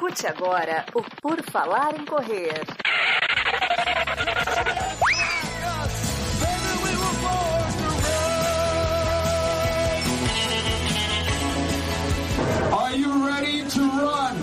Escute agora o Por Falar em Correr. Are you ready to run?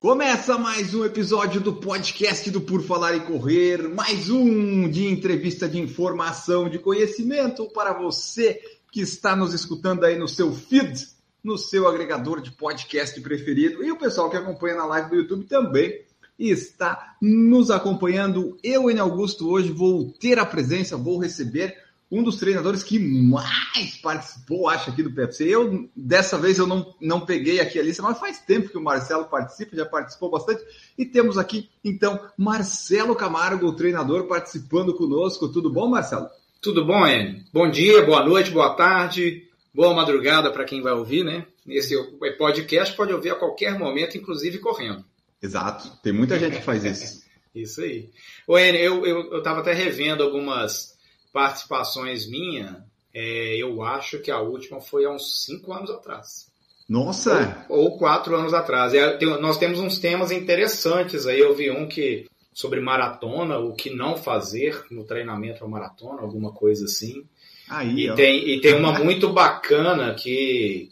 Começa mais um episódio do podcast do Por Falar e Correr, mais um de entrevista de informação, de conhecimento para você que está nos escutando aí no seu feed, no seu agregador de podcast preferido e o pessoal que acompanha na live do YouTube também está nos acompanhando. Eu, N. Augusto, hoje vou ter a presença, vou receber um dos treinadores que mais participou, acho, aqui do PFC. Eu, dessa vez, eu não, não peguei aqui a lista, mas faz tempo que o Marcelo participa, já participou bastante. E temos aqui, então, Marcelo Camargo, o treinador, participando conosco. Tudo bom, Marcelo? Tudo bom, Enio? Bom dia, boa noite, boa tarde, boa madrugada para quem vai ouvir, né? Esse podcast pode ouvir a qualquer momento, inclusive correndo. Exato, tem muita gente que faz isso. isso aí. Ô, Enio, eu, eu, eu tava até revendo algumas participações minhas, é, eu acho que a última foi há uns cinco anos atrás. Nossa! Ou, ou quatro anos atrás. É, tem, nós temos uns temas interessantes aí. Eu vi um que sobre maratona, o que não fazer no treinamento a maratona, alguma coisa assim. Aí, e, ó. tem, e tem uma muito bacana que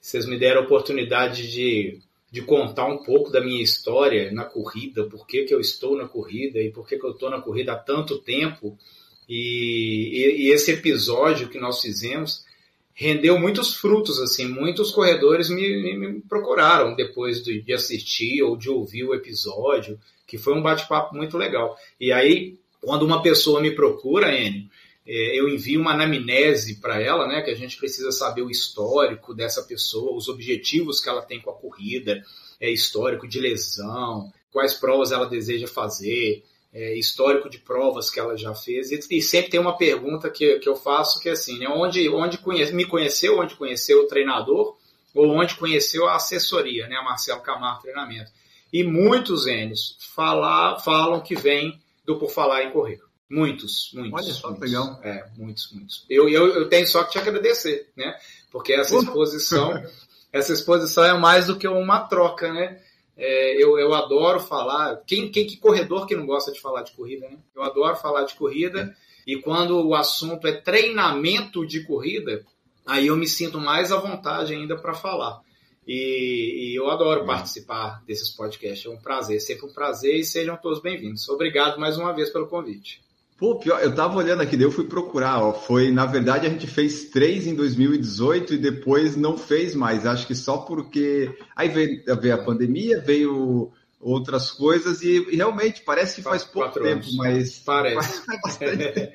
vocês me deram a oportunidade de, de contar um pouco da minha história na corrida, por que, que eu estou na corrida e por que, que eu estou na corrida há tanto tempo. E, e, e, esse episódio que nós fizemos rendeu muitos frutos, assim, muitos corredores me, me, procuraram depois de, de, assistir ou de ouvir o episódio, que foi um bate-papo muito legal. E aí, quando uma pessoa me procura, Enio, é, eu envio uma anamnese para ela, né, que a gente precisa saber o histórico dessa pessoa, os objetivos que ela tem com a corrida, é, histórico de lesão, quais provas ela deseja fazer, é, histórico de provas que ela já fez. E, e, sempre tem uma pergunta que, que eu faço que é assim, né? Onde, onde conhece, me conheceu, onde conheceu o treinador ou onde conheceu a assessoria, né? A Marcelo Camargo Treinamento. E muitos Enes fala, falam que vem do Por Falar em Correr. Muitos, muitos. Olha só, muitos. legal. É, muitos, muitos. Eu, eu, eu tenho só que te agradecer, né? Porque essa exposição, essa exposição é mais do que uma troca, né? É, eu, eu adoro falar. Quem, quem que corredor que não gosta de falar de corrida, né? Eu adoro falar de corrida. E quando o assunto é treinamento de corrida, aí eu me sinto mais à vontade ainda para falar. E, e, eu adoro participar desses podcasts. É um prazer, sempre um prazer e sejam todos bem-vindos. Obrigado mais uma vez pelo convite. Pô, pior, eu tava olhando aqui, daí eu fui procurar, ó. Foi, na verdade, a gente fez três em 2018 e depois não fez mais. Acho que só porque. Aí veio, veio a pandemia, veio outras coisas e, e realmente parece que faz pouco tempo, anos. mas. Parece. Faz bastante.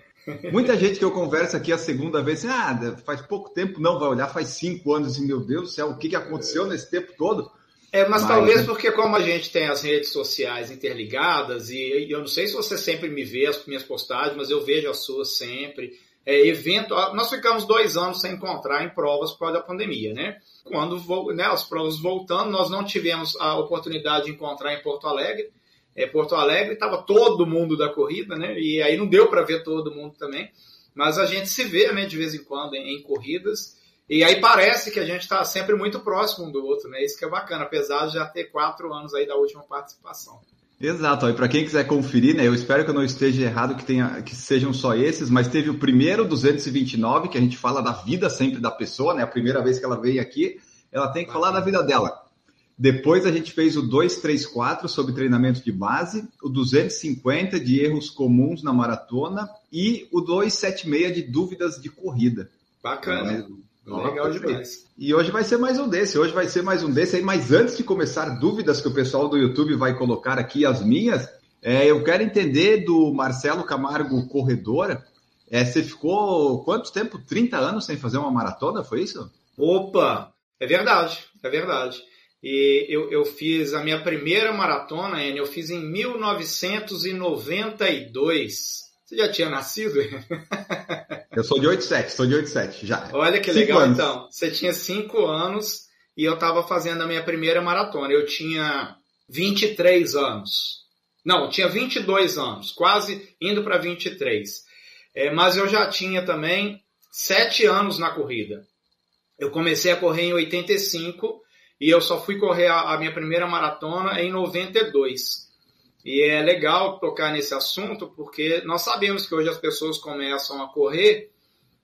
Muita gente que eu converso aqui a segunda vez, assim, ah, faz pouco tempo, não, vai olhar, faz cinco anos, assim, meu Deus do céu, o que, que aconteceu nesse tempo todo? É, mas, Mas, talvez né? porque como a gente tem as redes sociais interligadas, e eu não sei se você sempre me vê as minhas postagens, mas eu vejo as suas sempre. É, evento, nós ficamos dois anos sem encontrar em provas por causa da pandemia, né? Quando né, as provas voltando, nós não tivemos a oportunidade de encontrar em Porto Alegre. É, Porto Alegre estava todo mundo da corrida, né? E aí não deu para ver todo mundo também. Mas a gente se vê, né, de vez em quando em, em corridas. E aí parece que a gente está sempre muito próximo um do outro, né? Isso que é bacana, apesar de já ter quatro anos aí da última participação. Exato, e para quem quiser conferir, né, eu espero que eu não esteja errado que tenha que sejam só esses, mas teve o primeiro 229 que a gente fala da vida sempre da pessoa, né? A primeira vez que ela veio aqui, ela tem que falar da vida dela. Depois a gente fez o 234 sobre treinamento de base, o 250 de erros comuns na maratona e o 276 de dúvidas de corrida. Bacana. Ó, Legal demais. E hoje vai ser mais um desse, hoje vai ser mais um desse aí, mas antes de começar dúvidas que o pessoal do YouTube vai colocar aqui, as minhas, é, eu quero entender do Marcelo Camargo Corredora, é, você ficou quanto tempo? 30 anos sem fazer uma maratona, foi isso? Opa! É verdade, é verdade. E eu, eu fiz a minha primeira maratona, eu fiz em 1992. Você já tinha nascido? Eu sou de 87, sou de 87, já. Olha que Cinco legal, anos. então. Você tinha cinco anos e eu estava fazendo a minha primeira maratona. Eu tinha 23 anos. Não, tinha 22 anos, quase indo para 23. É, mas eu já tinha também sete anos na corrida. Eu comecei a correr em 85 e eu só fui correr a, a minha primeira maratona em 92. E é legal tocar nesse assunto porque nós sabemos que hoje as pessoas começam a correr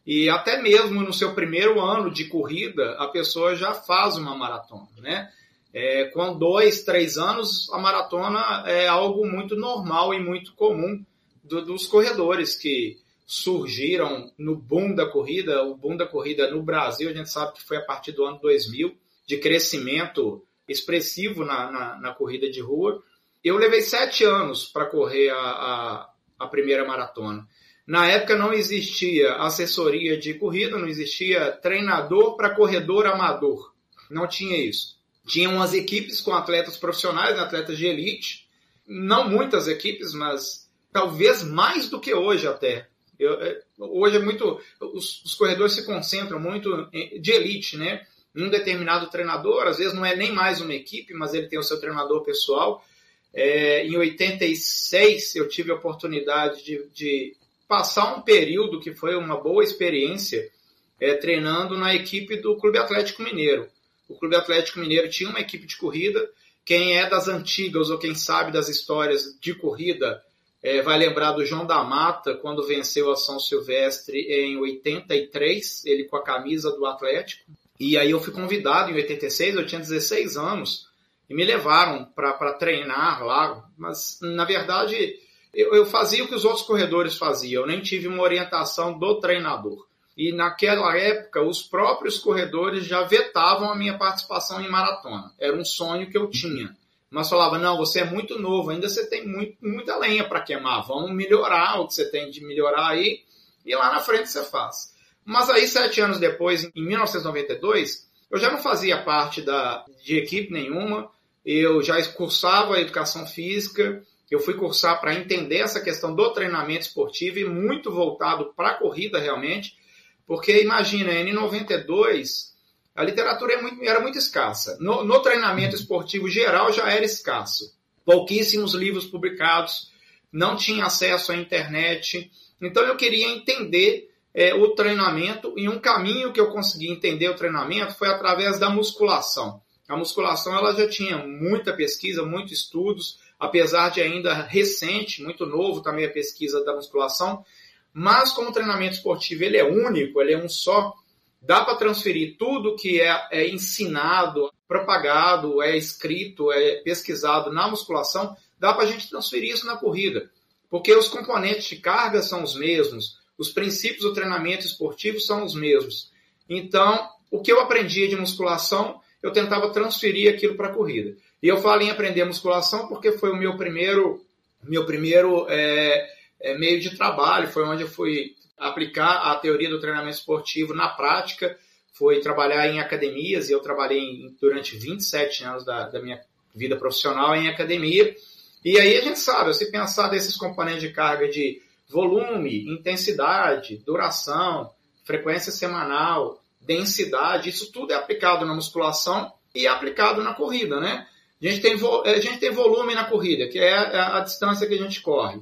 e até mesmo no seu primeiro ano de corrida a pessoa já faz uma maratona, né? É, com dois, três anos, a maratona é algo muito normal e muito comum do, dos corredores que surgiram no boom da corrida. O boom da corrida no Brasil, a gente sabe que foi a partir do ano 2000, de crescimento expressivo na, na, na corrida de rua. Eu levei sete anos para correr a, a, a primeira maratona. Na época não existia assessoria de corrida, não existia treinador para corredor amador. Não tinha isso. Tinha umas equipes com atletas profissionais, atletas de elite. Não muitas equipes, mas talvez mais do que hoje até. Eu, é, hoje é muito. Os, os, corredores se concentram muito de elite, né? Um determinado treinador, às vezes não é nem mais uma equipe, mas ele tem o seu treinador pessoal. É, em 86, eu tive a oportunidade de, de, passar um período que foi uma boa experiência é, treinando na equipe do Clube Atlético Mineiro. O Clube Atlético Mineiro tinha uma equipe de corrida. Quem é das antigas ou quem sabe das histórias de corrida é, vai lembrar do João da Mata, quando venceu a São Silvestre em 83, ele com a camisa do Atlético. E aí eu fui convidado em 86, eu tinha 16 anos, e me levaram para treinar lá. Mas, na verdade, eu, eu fazia o que os outros corredores faziam, eu nem tive uma orientação do treinador. E naquela época, os próprios corredores já vetavam a minha participação em maratona. Era um sonho que eu tinha. Mas falava, não, você é muito novo, ainda você tem muito, muita lenha para queimar. Vamos melhorar o que você tem de melhorar aí. E lá na frente você faz. Mas aí, sete anos depois, em 1992, eu já não fazia parte da, de equipe nenhuma. Eu já cursava educação física. Eu fui cursar para entender essa questão do treinamento esportivo e muito voltado para a corrida realmente. Porque imagina, em 92, a literatura é muito, era muito escassa. No, no, treinamento esportivo geral já era escasso. Pouquíssimos livros publicados, não tinha acesso à internet. Então eu queria entender é, o treinamento e um caminho que eu consegui entender o treinamento foi através da musculação. A musculação ela já tinha muita pesquisa, muitos estudos, apesar de ainda recente, muito novo também a pesquisa da musculação, mas como o treinamento esportivo ele é único, ele é um só, dá para transferir tudo que é, é, ensinado, propagado, é escrito, é pesquisado na musculação, dá para a gente transferir isso na corrida. Porque os componentes de carga são os mesmos, os princípios do treinamento esportivo são os mesmos. Então, o que eu aprendi de musculação, eu tentava transferir aquilo para a corrida. E eu falo em aprender musculação porque foi o meu primeiro, meu primeiro é, é, meio de trabalho, foi onde eu fui aplicar a teoria do treinamento esportivo na prática, foi trabalhar em academias, e eu trabalhei em, durante 27 anos da, da minha vida profissional em academia, e aí a gente sabe, se pensar desses componentes de carga de volume, intensidade, duração, frequência semanal, densidade, isso tudo é aplicado na musculação e é aplicado na corrida, né? A gente tem, a gente tem volume na corrida, que é a distância que a gente corre.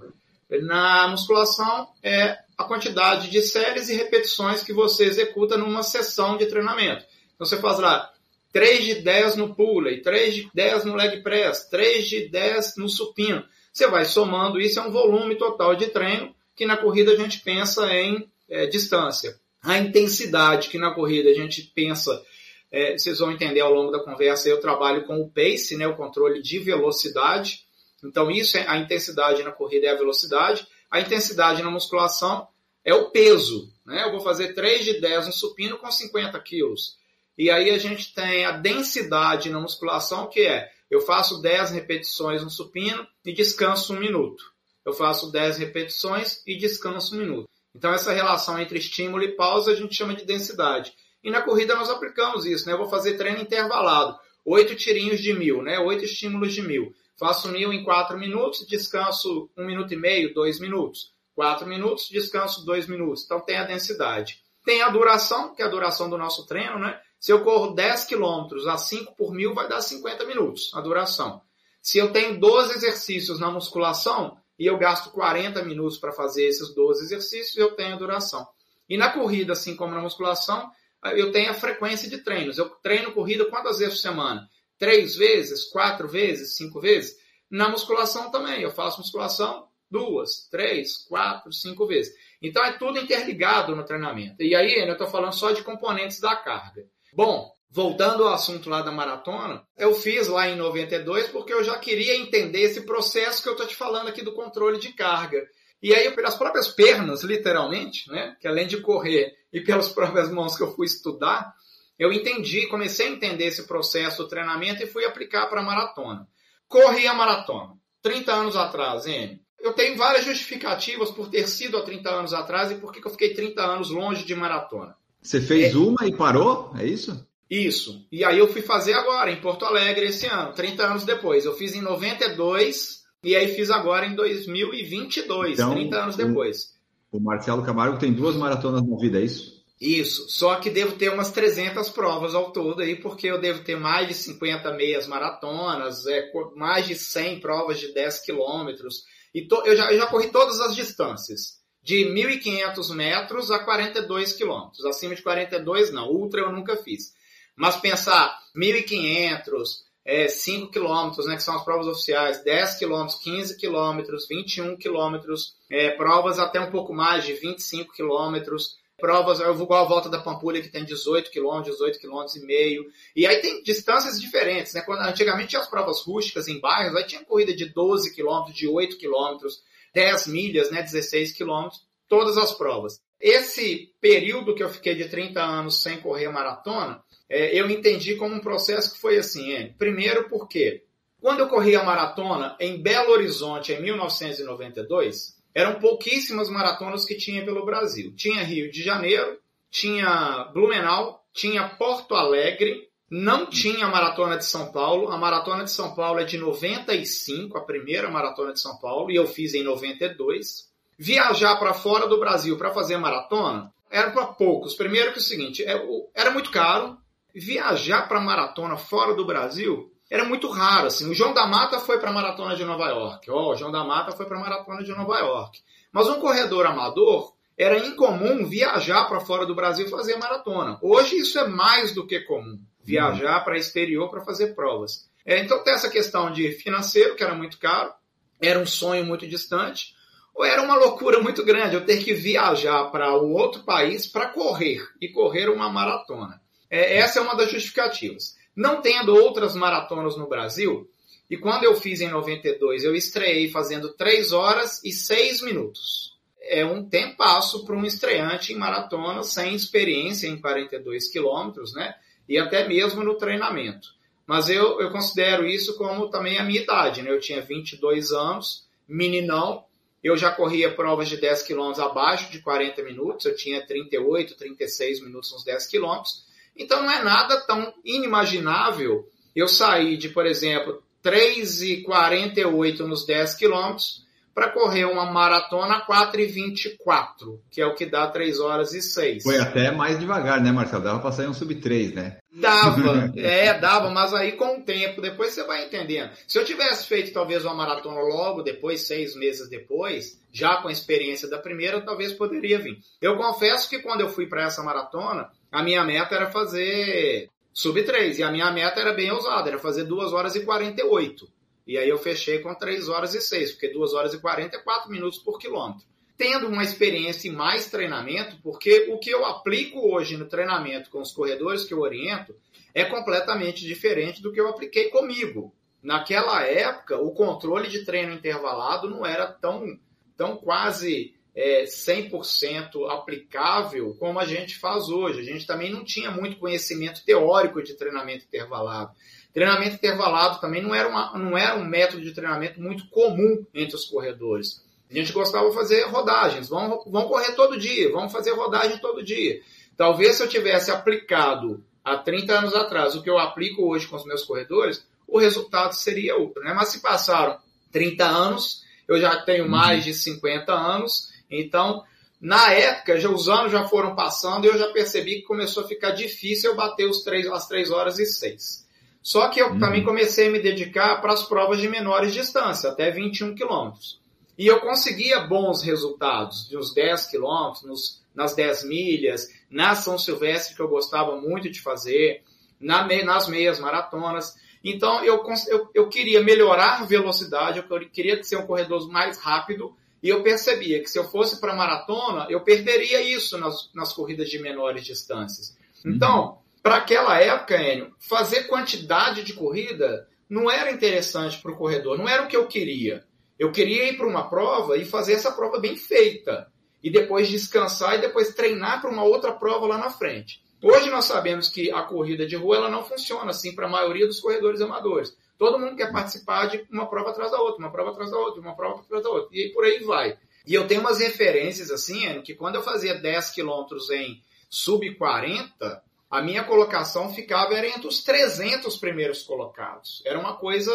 Na musculação é a quantidade de séries e repetições que você executa numa sessão de treinamento. Então você faz lá 3 de 10 no pulley, 3 de 10 no leg press, 3 de 10 no supino. Você vai somando isso, é um volume total de treino, que na corrida a gente pensa em é, distância. A intensidade, que na corrida a gente pensa, é, vocês vão entender ao longo da conversa, eu trabalho com o pace, né, o controle de velocidade, então, isso é a intensidade na corrida é a velocidade. A intensidade na musculação é o peso. Né? Eu vou fazer 3 de 10 no supino com 50 quilos. E aí a gente tem a densidade na musculação, que é eu faço 10 repetições no supino e descanso um minuto. Eu faço 10 repetições e descanso um minuto. Então, essa relação entre estímulo e pausa a gente chama de densidade. E na corrida nós aplicamos isso, né? Eu vou fazer treino intervalado. Oito tirinhos de mil, né? Oito estímulos de mil. Faço mil em quatro minutos, descanso um minuto e meio, dois minutos. Quatro minutos, descanso dois minutos. Então tem a densidade. Tem a duração, que é a duração do nosso treino, né? Se eu corro 10 quilômetros a 5 por mil, vai dar 50 minutos a duração. Se eu tenho 12 exercícios na musculação e eu gasto 40 minutos para fazer esses 12 exercícios, eu tenho a duração. E na corrida, assim como na musculação, eu tenho a frequência de treinos. Eu treino corrida quantas vezes por semana? Três vezes, quatro vezes, cinco vezes? Na musculação também. Eu faço musculação duas, três, quatro, cinco vezes. Então é tudo interligado no treinamento. E aí eu estou falando só de componentes da carga. Bom, voltando ao assunto lá da maratona, eu fiz lá em 92 porque eu já queria entender esse processo que eu estou te falando aqui do controle de carga. E aí, pelas próprias pernas, literalmente, né, que além de correr e pelas próprias mãos que eu fui estudar, eu entendi, comecei a entender esse processo do treinamento e fui aplicar para a maratona. Corri a maratona, 30 anos atrás, hein? Eu tenho várias justificativas por ter sido há 30 anos atrás e por que eu fiquei 30 anos longe de maratona. Você fez é... uma e parou? É isso? Isso. E aí eu fui fazer agora, em Porto Alegre, esse ano, 30 anos depois. Eu fiz em 92 e aí fiz agora em 2022, então, 30 anos depois. O, Marcelo Camargo tem duas maratonas na vida, é isso? Isso, só que devo ter umas 300 provas ao todo aí, porque eu devo ter mais de 50 meias maratonas, é, mais de 100 provas de 10 quilômetros. E to, eu, já, eu já corri todas as distâncias, de 1.500 metros a 42 quilômetros. Acima de 42, não. Ultra eu nunca fiz. Mas pensar 1.500, é, 5 quilômetros, né, que são as provas oficiais, 10 quilômetros, 15 quilômetros, 21 quilômetros, é, provas até um pouco mais de 25 quilômetros, provas, eu vou igual a volta da Pampulha, que tem 18 quilômetros, 18 quilômetros e meio, e aí tem distâncias diferentes, né, quando antigamente tinha as provas rústicas em bairros, aí tinha corrida de 12 quilômetros, de 8 quilômetros, 10 milhas, né, 16 quilômetros, todas as provas. Esse período que eu fiquei de 30 anos sem correr maratona, é, eu entendi como um processo que foi assim. Primeiro porque quando eu corri a maratona em Belo Horizonte em 1992, eram pouquíssimas maratonas que tinha pelo Brasil. Tinha Rio de Janeiro, tinha Blumenau, tinha Porto Alegre, não tinha a Maratona de São Paulo. A Maratona de São Paulo é de 95, a primeira Maratona de São Paulo, e eu fiz em 92. Viajar para fora do Brasil para fazer maratona era para poucos. Primeiro que é o seguinte, é era muito caro, viajar para maratona fora do Brasil era muito raro. Assim. O João da Mata foi para maratona de Nova York. Oh, o João da Mata foi para maratona de Nova York. Mas um corredor amador era incomum viajar para fora do Brasil fazer maratona. Hoje isso é mais do que comum. Viajar para exterior para fazer provas. É, então tem essa questão de financeiro, que era muito caro, era um sonho muito distante, ou era uma loucura muito grande eu ter que viajar para um outro país para correr e correr uma maratona. É, essa é uma das justificativas. Não tendo outras maratonas no Brasil, e quando eu fiz em 92, eu estreiei fazendo 3 horas e 6 minutos. É um tempasso para um estreante em maratona sem experiência em 42 quilômetros, né? E até mesmo no treinamento. Mas eu, eu considero isso como também a minha idade, né? Eu tinha 22 anos, meninão, eu já corria provas de 10 quilômetros abaixo de 40 minutos, eu tinha 38, 36 minutos nos 10 quilômetros, então não é nada tão inimaginável eu sair de, por exemplo, 3,48 nos 10 quilômetros para correr uma maratona 4,24, que é o que dá 3 horas e 6. Foi até mais devagar, né, Marcelo? Dava para sair um sub 3, né? Dava, é, dava, mas aí com o tempo, depois você vai entendendo. Se eu tivesse feito talvez uma maratona logo depois, seis meses depois, já com a experiência da primeira, talvez poderia vir. Eu confesso que quando eu fui para essa maratona, a minha meta era fazer sub 3. E a minha meta era bem ousada, era fazer 2 horas e 48. E aí eu fechei com 3 horas e 6, porque 2 horas e 40 é 4 minutos por quilômetro. Tendo uma experiência e mais treinamento, porque o que eu aplico hoje no treinamento com os corredores que eu oriento é completamente diferente do que eu apliquei comigo. Naquela época, o controle de treino intervalado não era tão, tão quase é, 100% aplicável como a gente faz hoje. A gente também não tinha muito conhecimento teórico de treinamento intervalado. Treinamento intervalado também não era, uma, não era um método de treinamento muito comum entre os corredores. A gente gostava de fazer rodagens, vamos correr todo dia, vamos fazer rodagem todo dia. Talvez se eu tivesse aplicado há 30 anos atrás o que eu aplico hoje com os meus corredores, o resultado seria outro. Né? Mas se passaram 30 anos, eu já tenho mais de 50 anos, então, na época, já, os anos já foram passando e eu já percebi que começou a ficar difícil eu bater os três, as 3 horas e 6. Só que eu uhum. também comecei a me dedicar para as provas de menores distância, até 21 quilômetros. E eu conseguia bons resultados, de uns 10 quilômetros, nas 10 milhas, na São Silvestre, que eu gostava muito de fazer, na, nas meias maratonas. Então, eu, eu, eu queria melhorar a velocidade, eu queria ser um corredor mais rápido, e eu percebia que se eu fosse para maratona, eu perderia isso nas, nas corridas de menores distâncias. Então, uhum. Para aquela época, Enio, fazer quantidade de corrida não era interessante para o corredor, não era o que eu queria. Eu queria ir para uma prova e fazer essa prova bem feita. E depois descansar e depois treinar para uma outra prova lá na frente. Hoje nós sabemos que a corrida de rua ela não funciona assim para a maioria dos corredores amadores. Todo mundo quer participar de uma prova atrás da outra, uma prova atrás da outra, uma prova atrás da outra. E por aí vai. E eu tenho umas referências assim, que quando eu fazia 10 quilômetros em sub 40, a minha colocação ficava era entre os 300 primeiros colocados. Era uma coisa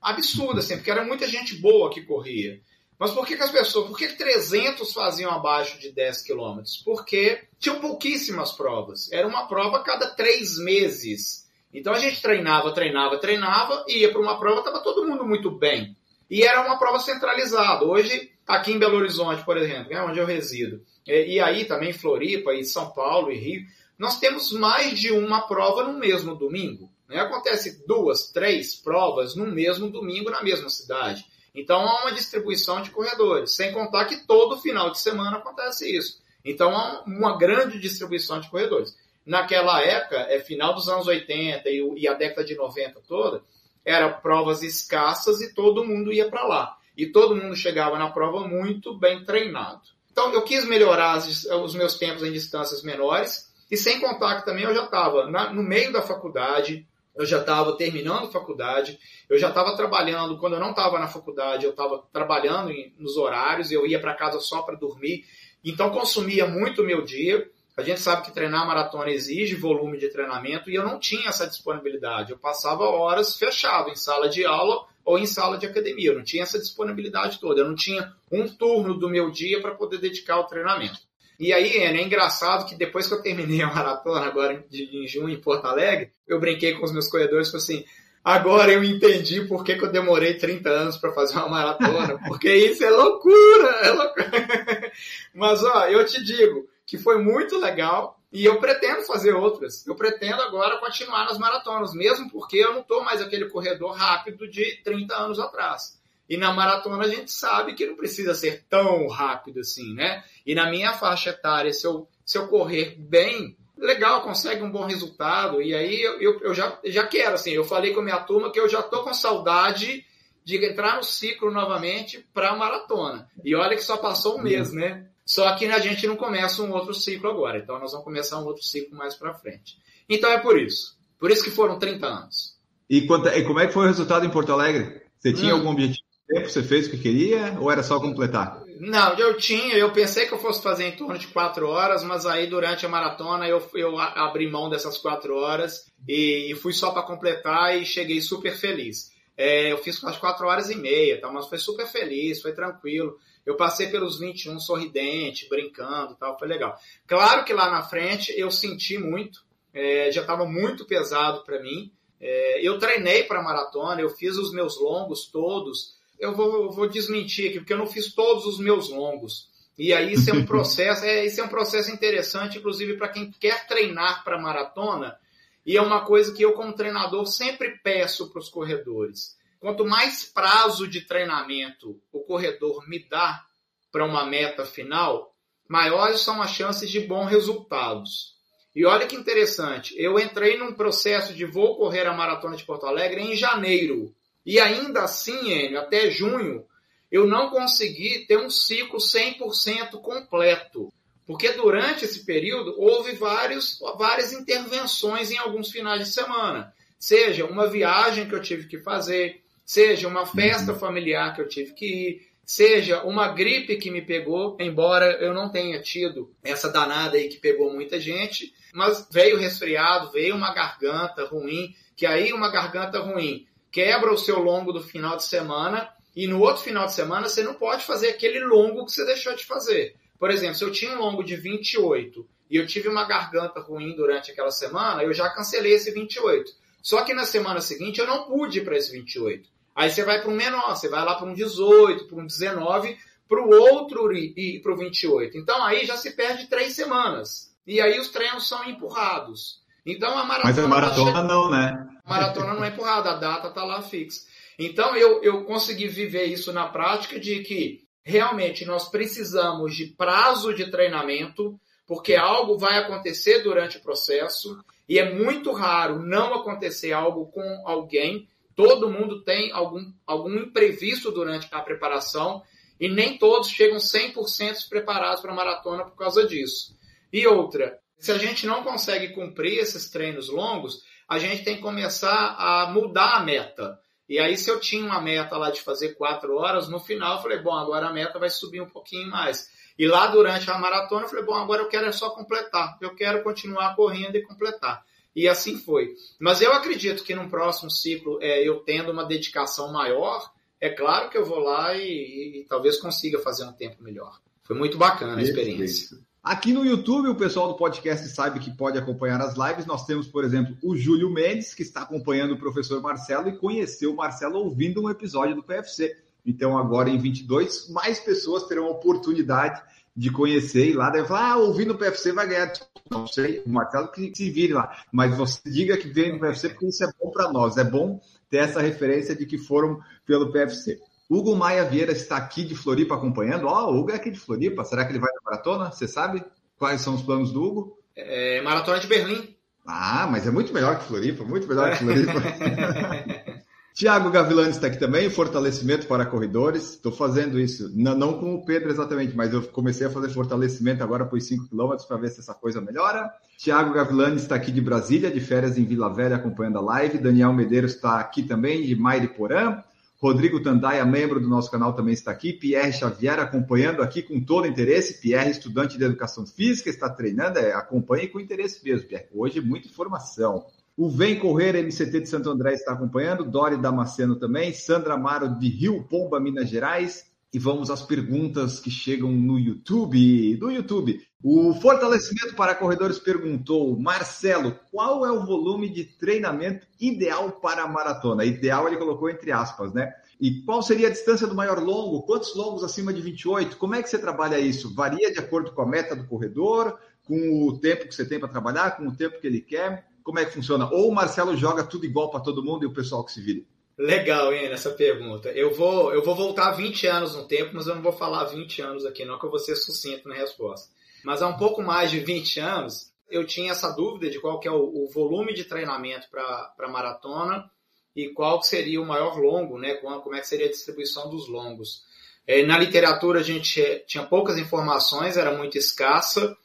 absurda, assim, porque era muita gente boa que corria. Mas por que, que as pessoas, por que, que 300 faziam abaixo de 10 quilômetros? Porque tinham pouquíssimas provas. Era uma prova a cada três meses. Então a gente treinava, treinava, treinava, ia para uma prova, estava todo mundo muito bem. E era uma prova centralizada. Hoje, aqui em Belo Horizonte, por exemplo, é onde eu resido, e aí também Floripa, e São Paulo, e Rio, nós temos mais de uma prova no mesmo domingo. Né? Acontece duas, três provas no mesmo domingo na mesma cidade. Então há uma distribuição de corredores, sem contar que todo final de semana acontece isso. Então há uma grande distribuição de corredores. Naquela época, é final dos anos 80 e, a década de 90 toda, eram provas escassas e todo mundo ia para lá. E todo mundo chegava na prova muito bem treinado. Então eu quis melhorar os meus tempos em distâncias menores e sem contar que também eu já estava no meio da faculdade, eu já estava terminando faculdade, eu já estava trabalhando, quando eu não estava na faculdade, eu estava trabalhando em, nos horários, eu ia para casa só para dormir, então consumia muito o meu dia. A gente sabe que treinar maratona exige volume de treinamento e eu não tinha essa disponibilidade. Eu passava horas fechado em sala de aula ou em sala de academia. Eu não tinha essa disponibilidade toda. Eu não tinha um turno do meu dia para poder dedicar ao treinamento. E aí, é engraçado que depois que eu terminei a maratona, agora em junho, em Porto Alegre, eu brinquei com os meus corredores e falei assim: agora eu entendi por que, que eu demorei 30 anos para fazer uma maratona, porque isso é loucura, é loucura. Mas, ó, eu te digo que foi muito legal e eu pretendo fazer outras. Eu pretendo agora continuar nas maratonas, mesmo porque eu não estou mais aquele corredor rápido de 30 anos atrás. E na maratona a gente sabe que não precisa ser tão rápido assim, né? E na minha faixa etária, se eu, se eu correr bem, legal, consegue um bom resultado. E aí eu, eu, eu já, já quero, assim, eu falei com a minha turma que eu já tô com saudade de entrar no ciclo novamente para a maratona. E olha que só passou um mês, né? Só que a gente não começa um outro ciclo agora. Então nós vamos começar um outro ciclo mais para frente. Então é por isso. Por isso que foram 30 anos. E, quanto, e como é que foi o resultado em Porto Alegre? Você tinha hum. algum objetivo? Tempo você fez o que queria ou era só completar? Não, eu tinha, eu pensei que eu fosse fazer em torno de quatro horas, mas aí durante a maratona eu, eu abri mão dessas quatro horas e, e fui só para completar e cheguei super feliz. É, eu fiz quase quatro horas e meia, tá, mas foi super feliz, foi tranquilo. Eu passei pelos 21 sorridente, brincando tal, foi legal. Claro que lá na frente eu senti muito, é, já estava muito pesado para mim. É, eu treinei para maratona, eu fiz os meus longos todos, eu vou, vou desmentir aqui, porque eu não fiz todos os meus longos. E aí isso é um processo, é, isso é um processo interessante, inclusive para quem quer treinar para maratona. E é uma coisa que eu, como treinador, sempre peço para os corredores. Quanto mais prazo de treinamento o corredor me dá para uma meta final, maiores são as chances de bons resultados. E olha que interessante, eu entrei num processo de vou correr a maratona de Porto Alegre em janeiro e ainda assim, Enio, até junho, eu não consegui ter um ciclo 100% completo. Porque durante esse período houve vários, várias intervenções em alguns finais de semana. Seja uma viagem que eu tive que fazer, seja uma festa uhum. familiar que eu tive que ir, seja uma gripe que me pegou, embora eu não tenha tido essa danada aí que pegou muita gente, mas veio resfriado, veio uma garganta ruim, que aí uma garganta ruim quebra o seu longo do final de semana e no outro final de semana você não pode fazer aquele longo que você deixou de fazer. Por exemplo, se eu tinha um longo de 28 e eu tive uma garganta ruim durante aquela semana, eu já cancelei esse 28. Só que na semana seguinte eu não pude ir para esse 28. Aí você vai para um menor, você vai lá para um 18, para um 19, para o outro e para o 28. Então aí já se perde três semanas. E aí os treinos são empurrados. Então a maratona. Mas a maratona não, né? Maratona não é empurrada, a data está lá fixa. Então eu, eu consegui viver isso na prática de que realmente nós precisamos de prazo de treinamento, porque algo vai acontecer durante o processo e é muito raro não acontecer algo com alguém. Todo mundo tem algum, algum imprevisto durante a preparação e nem todos chegam 100% preparados para a maratona por causa disso. E outra, se a gente não consegue cumprir esses treinos longos, a gente tem que começar a mudar a meta. E aí, se eu tinha uma meta lá de fazer quatro horas, no final eu falei, bom, agora a meta vai subir um pouquinho mais. E lá durante a maratona eu falei, bom, agora eu quero é só completar. Eu quero continuar correndo e completar. E assim foi. Mas eu acredito que no próximo ciclo, é, eu tendo uma dedicação maior, é claro que eu vou lá e, e, e talvez consiga fazer um tempo melhor. Foi muito bacana a experiência. Aqui no YouTube, o pessoal do podcast sabe que pode acompanhar as lives. Nós temos, por exemplo, o Júlio Mendes, que está acompanhando o professor Marcelo e conheceu o Marcelo ouvindo um episódio do PFC. Então, agora em 22, mais pessoas terão a oportunidade de conhecer e lá deve falar, ah, ouvindo o PFC vai ganhar. Não sei, o Marcelo que se vire lá. Mas você diga que vem no PFC porque isso é bom para nós. É bom ter essa referência de que foram pelo PFC. Hugo Maia Vieira está aqui de Floripa acompanhando. Ó, oh, o Hugo é aqui de Floripa. Será que ele vai na maratona? Você sabe quais são os planos do Hugo? É, maratona de Berlim. Ah, mas é muito melhor que Floripa, muito melhor que Floripa. Tiago Gavilani está aqui também, fortalecimento para corredores. Estou fazendo isso, não, não, com o Pedro exatamente, mas eu comecei a fazer fortalecimento agora por 5 km para ver se essa coisa melhora. Tiago Gavilani está aqui de Brasília, de férias em Vila Velha, acompanhando a live. Daniel Medeiros está aqui também, de Mairiporã. Rodrigo Tandaia, membro do nosso canal, também está aqui. Pierre Xavier acompanhando aqui com todo interesse. Pierre, estudante de educação física, está treinando. É, acompanhe com interesse mesmo, Pierre. Hoje, muita informação. O Vem Correr MCT de Santo André está acompanhando. Dori Damasceno também. Sandra Amaro de Rio Pomba, Minas Gerais. E vamos às perguntas que chegam no YouTube. Do YouTube. O Fortalecimento para Corredores perguntou, Marcelo, qual é o volume de treinamento ideal para a maratona? Ideal ele colocou entre aspas, né? E qual seria a distância do maior longo? Quantos longos acima de 28? Como é que você trabalha isso? Varia de acordo com a meta do corredor, com o tempo que você tem para trabalhar, com o tempo que ele quer? Como é que funciona? Ou o Marcelo joga tudo igual para todo mundo e o pessoal que se vire? Legal, hein, essa pergunta. Eu vou, eu vou voltar 20 anos no tempo, mas eu não vou falar 20 anos aqui, não, que eu vou ser sucinto na resposta. Mas há um pouco mais de 20 anos, eu tinha essa dúvida de qual que é o, o volume de treinamento para maratona e qual seria o maior longo, né? Como é que seria a distribuição dos longos. É, na literatura a gente tinha poucas informações, era muito escassa,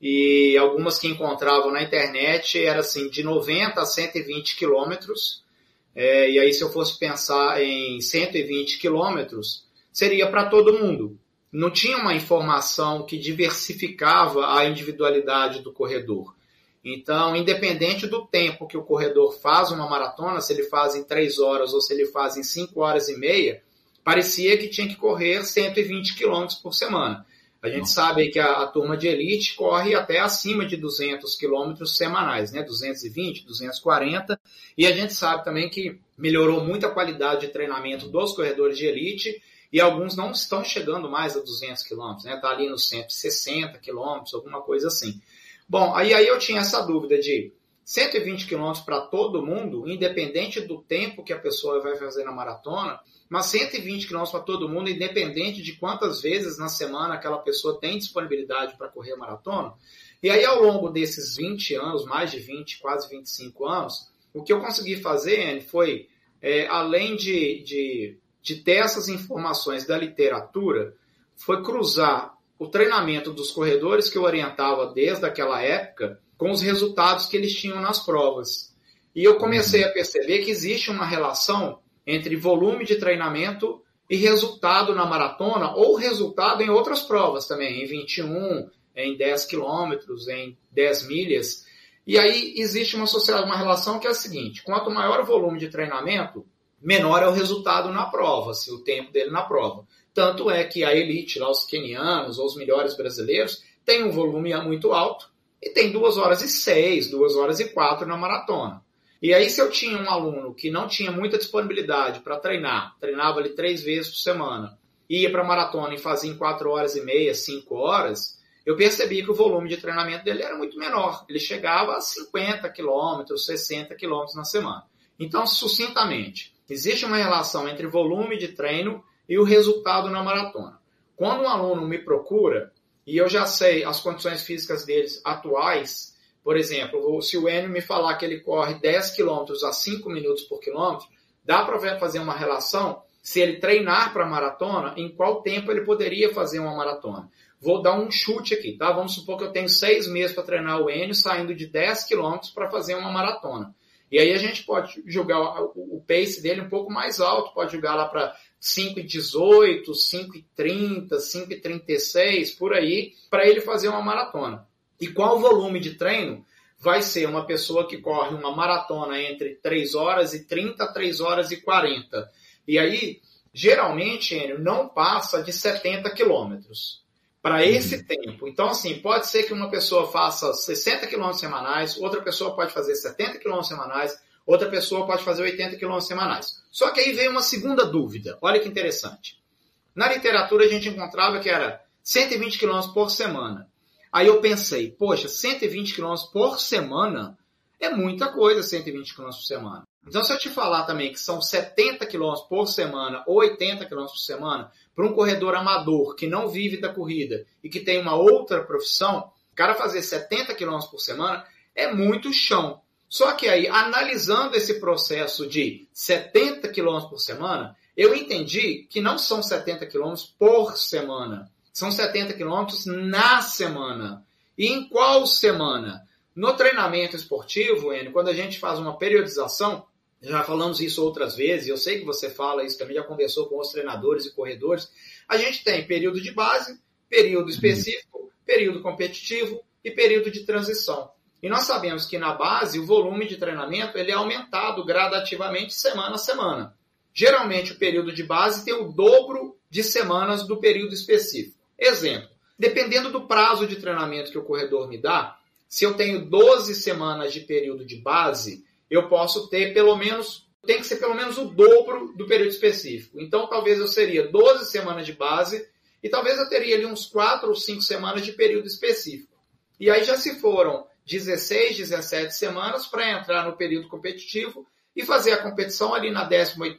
e algumas que encontravam na internet era assim, de 90 a 120 quilômetros. É, e aí, se eu fosse pensar em 120 quilômetros, seria para todo mundo não tinha uma informação que diversificava a individualidade do corredor. Então, independente do tempo que o corredor faz uma maratona, se ele faz em 3 horas ou se ele faz em 5 horas e meia, parecia que tinha que correr 120 quilômetros por semana. A gente sabe que a, a, turma de elite corre até acima de 200 quilômetros semanais, né? 220, 240. E a gente sabe também que melhorou muito a qualidade de treinamento dos corredores de elite e alguns não estão chegando mais a 200 quilômetros, né? Está ali nos 160 quilômetros, alguma coisa assim. Bom, aí, aí eu tinha essa dúvida de 120 quilômetros para todo mundo, independente do tempo que a pessoa vai fazer na maratona, mas 120 quilômetros para todo mundo, independente de quantas vezes na semana aquela pessoa tem disponibilidade para correr maratona. E aí, ao longo desses 20 anos, mais de 20, quase 25 anos, o que eu consegui fazer foi, é, além de, de de ter essas informações da literatura foi cruzar o treinamento dos corredores que eu orientava desde aquela época com os resultados que eles tinham nas provas. E eu comecei a perceber que existe uma relação entre volume de treinamento e resultado na maratona ou resultado em outras provas também, em 21, em 10 quilômetros, em 10 milhas. E aí existe uma, uma relação que é a seguinte: quanto maior o volume de treinamento, menor é o resultado na prova, se o tempo dele na prova. Tanto é que a elite, lá os quenianos ou os melhores brasileiros, tem um volume muito alto e tem 2 horas e 6, 2 horas e 4 na maratona. E aí, se eu tinha um aluno que não tinha muita disponibilidade para treinar, treinava ali três vezes por semana, ia para maratona e fazia em quatro horas e meia, cinco horas, eu percebi que o volume de treinamento dele era muito menor. Ele chegava a 50 quilômetros, 60 quilômetros na semana. Então, sucintamente, existe uma relação entre volume de treino e o resultado na maratona. Quando um aluno me procura, e eu já sei as condições físicas deles atuais, por exemplo, se o Enio me falar que ele corre 10 km a 5 minutos por quilômetro, dá para fazer uma relação se ele treinar para maratona, em qual tempo ele poderia fazer uma maratona. Vou dar um chute aqui, tá? Vamos supor que eu tenho seis meses para treinar o Enio, saindo de 10 km para fazer uma maratona. E aí a gente pode jogar o pace dele um pouco mais alto, pode jogar lá para 5,18, 5,30, 5,36, por aí, para ele fazer uma maratona. E qual volume de treino vai ser uma pessoa que corre uma maratona entre 3 horas e 30 a 3 horas e 40? E aí, geralmente, Enio, não passa de 70 quilômetros para esse uhum. tempo. Então, assim, pode ser que uma pessoa faça 60 quilômetros semanais, outra pessoa pode fazer 70 quilômetros semanais, outra pessoa pode fazer 80 quilômetros semanais. Só que aí vem uma segunda dúvida. Olha que interessante. Na literatura a gente encontrava que era 120 quilômetros por semana. Aí eu pensei, poxa, 120 quilômetros por semana é muita coisa, 120 quilômetros por semana. Então, se eu te falar também que são 70 quilômetros por semana ou 80 quilômetros por semana, para um corredor amador que não vive da corrida e que tem uma outra profissão, o cara fazer 70 quilômetros por semana é muito chão. Só que aí, analisando esse processo de 70 km por semana, eu entendi que não são 70 km por semana, são 70 km na semana. E em qual semana? No treinamento esportivo, Enio, quando a gente faz uma periodização, já falamos isso outras vezes, eu sei que você fala isso também, já conversou com os treinadores e corredores. A gente tem período de base, período específico, período competitivo e período de transição. E nós sabemos que na base o volume de treinamento ele é aumentado gradativamente semana a semana. Geralmente o período de base tem o dobro de semanas do período específico. Exemplo, dependendo do prazo de treinamento que o corredor me dá, se eu tenho 12 semanas de período de base, eu posso ter pelo menos, tem que ser pelo menos o dobro do período específico. Então talvez eu seria 12 semanas de base e talvez eu teria ali uns 4 ou 5 semanas de período específico. E aí já se foram 16, 17 semanas para entrar no período competitivo e fazer a competição ali na 18ª,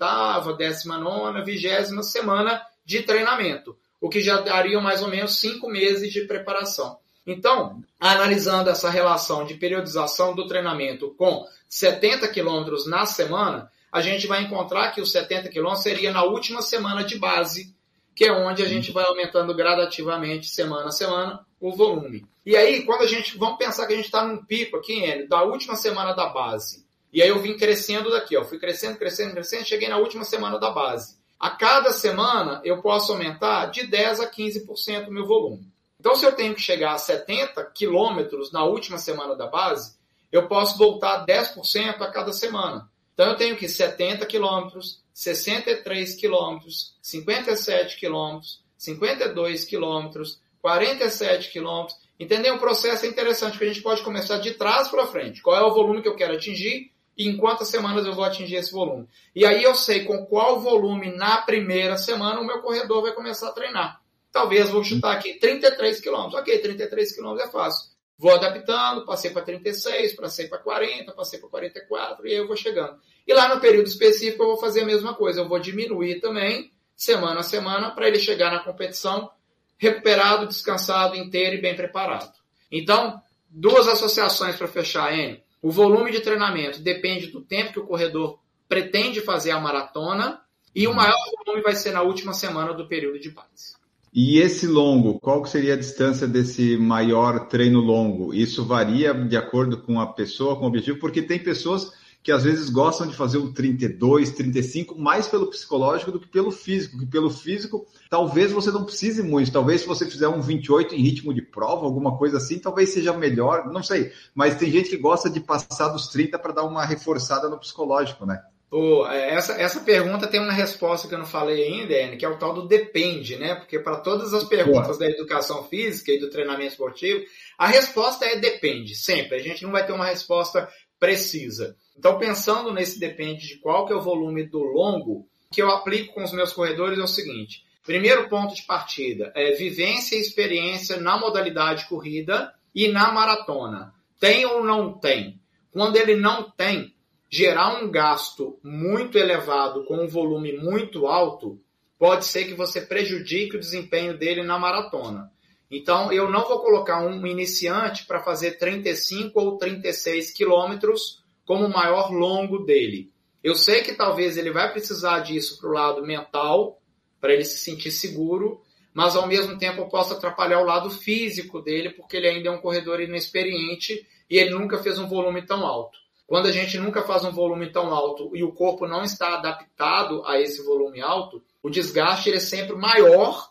19ª, 20 semana de treinamento, o que já daria mais ou menos 5 meses de preparação. Então, analisando essa relação de periodização do treinamento com 70 quilômetros na semana, a gente vai encontrar que os 70 quilômetros seria na última semana de base, que é onde a gente vai aumentando gradativamente, semana a semana, o volume. E aí, quando a gente. Vamos pensar que a gente está num pico aqui, Enio, da última semana da base. E aí eu vim crescendo daqui, ó. Fui crescendo, crescendo, crescendo, cheguei na última semana da base. A cada semana eu posso aumentar de 10 a 15% o meu volume. Então, se eu tenho que chegar a 70 quilômetros na última semana da base, eu posso voltar 10% a cada semana. Então, eu tenho que 70 quilômetros, 63 quilômetros, 57 quilômetros, 52 quilômetros, 47 quilômetros. Entender um processo é interessante, que a gente pode começar de trás para frente. Qual é o volume que eu quero atingir e em quantas semanas eu vou atingir esse volume. E aí eu sei com qual volume na primeira semana o meu corredor vai começar a treinar. Talvez vou chutar aqui 33 quilômetros. Ok, 33 quilômetros é fácil. Vou adaptando, passei para 36, passei para 40, passei para 44 e aí eu vou chegando. E lá no período específico eu vou fazer a mesma coisa. Eu vou diminuir também, semana a semana, para ele chegar na competição recuperado, descansado, inteiro e bem preparado. Então, duas associações para fechar, N. O volume de treinamento depende do tempo que o corredor pretende fazer a maratona e o maior volume vai ser na última semana do período de base. E esse longo, qual seria a distância desse maior treino longo? Isso varia de acordo com a pessoa, com o objetivo, porque tem pessoas que às vezes gostam de fazer um 32, 35, mais pelo psicológico do que pelo físico. Que pelo físico, talvez você não precise muito. Talvez se você fizer um 28 em ritmo de prova, alguma coisa assim, talvez seja melhor, não sei. Mas tem gente que gosta de passar dos 30 para dar uma reforçada no psicológico, né? Oh, essa, essa pergunta tem uma resposta que eu não falei ainda, Anne, que é o tal do depende, né? Porque para todas as perguntas Boa. da educação física e do treinamento esportivo, a resposta é depende, sempre. A gente não vai ter uma resposta precisa. Então, pensando nesse depende de qual que é o volume do longo, que eu aplico com os meus corredores é o seguinte. Primeiro ponto de partida é vivência e experiência na modalidade corrida e na maratona. Tem ou não tem? Quando ele não tem, gerar um gasto muito elevado com um volume muito alto, pode ser que você prejudique o desempenho dele na maratona. Então, eu não vou colocar um iniciante para fazer 35 ou 36 quilômetros como o maior longo dele. Eu sei que talvez ele vai precisar disso para o lado mental, para ele se sentir seguro, mas ao mesmo tempo eu posso atrapalhar o lado físico dele, porque ele ainda é um corredor inexperiente e ele nunca fez um volume tão alto. Quando a gente nunca faz um volume tão alto e o corpo não está adaptado a esse volume alto, o desgaste é sempre maior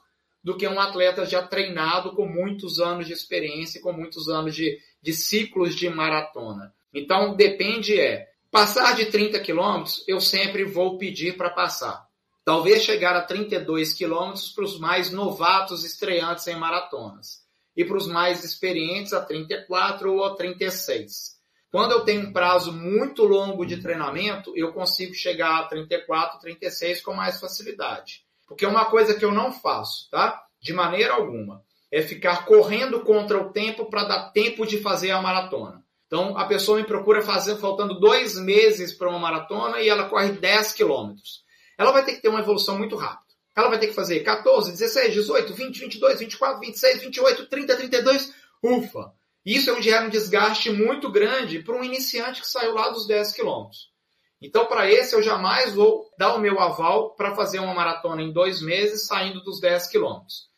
do que um atleta já treinado com muitos anos de experiência, com muitos anos de, de ciclos de maratona. Então, depende é, passar de 30 quilômetros, eu sempre vou pedir para passar. Talvez chegar a 32 quilômetros para os mais novatos estreantes em maratonas. E para os mais experientes a 34 ou a 36. Quando eu tenho um prazo muito longo de treinamento, eu consigo chegar a 34, 36 com mais facilidade. Porque uma coisa que eu não faço, tá? De maneira alguma, é ficar correndo contra o tempo para dar tempo de fazer a maratona. Então, a pessoa me procura fazer faltando dois meses para uma maratona e ela corre 10 quilômetros. Ela vai ter que ter uma evolução muito rápida. Ela vai ter que fazer 14, 16, 18, 20, 22, 24, 26, 28, 30, 32. Ufa! Isso é gera um desgaste muito grande para um iniciante que saiu lá dos 10 quilômetros. Então, para esse, eu jamais vou dar o meu aval para fazer uma maratona em dois meses saindo dos 10 quilômetros.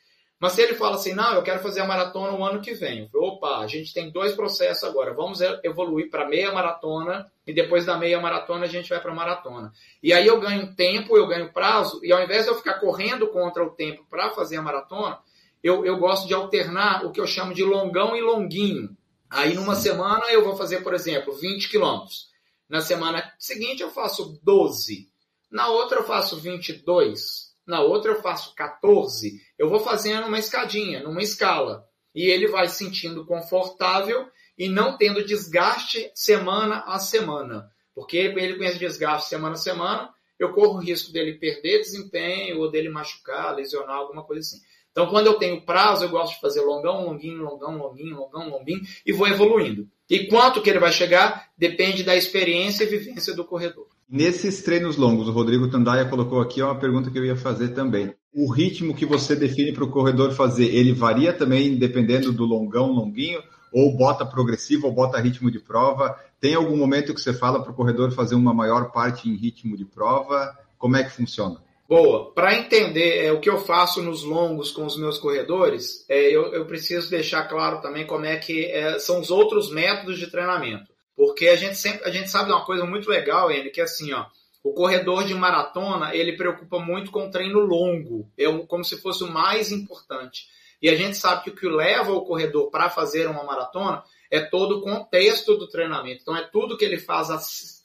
Mas se ele fala assim, não, eu quero fazer a maratona o ano que vem. Falo, opa, a gente tem dois processos agora. Vamos evoluir para meia maratona e depois da meia maratona a gente vai para maratona. E aí eu ganho tempo, eu ganho prazo, e ao invés de eu ficar correndo contra o tempo para fazer a maratona, eu, eu gosto de alternar o que eu chamo de longão e longuinho. Aí numa semana eu vou fazer, por exemplo, 20 quilômetros. Na semana seguinte eu faço 12. Na outra eu faço 22. Na outra eu faço 14. Eu vou fazendo uma escadinha, numa escala. E ele vai se sentindo confortável e não tendo desgaste semana a semana. Porque ele com esse desgaste semana a semana, eu corro o risco dele perder desempenho ou dele machucar, lesionar, alguma coisa assim. Então, quando eu tenho prazo, eu gosto de fazer longão, longuinho, longão, longuinho, longão, longuinho e vou evoluindo. E quanto que ele vai chegar depende da experiência e vivência do corredor. Nesses treinos longos, o Rodrigo Tandaia colocou aqui uma pergunta que eu ia fazer também. O ritmo que você define para o corredor fazer, ele varia também dependendo do longão, longuinho? Ou bota progressivo ou bota ritmo de prova? Tem algum momento que você fala para o corredor fazer uma maior parte em ritmo de prova? Como é que funciona? Boa. Para entender é, o que eu faço nos longos com os meus corredores, é, eu, eu, preciso deixar claro também como é que é, são os outros métodos de treinamento. Porque a gente sempre a gente sabe de uma coisa muito legal, ele que é assim, ó, o corredor de maratona ele preocupa muito com o treino longo, é como se fosse o mais importante. E a gente sabe que o que leva o corredor para fazer uma maratona é todo o contexto do treinamento. Então é tudo que ele faz a,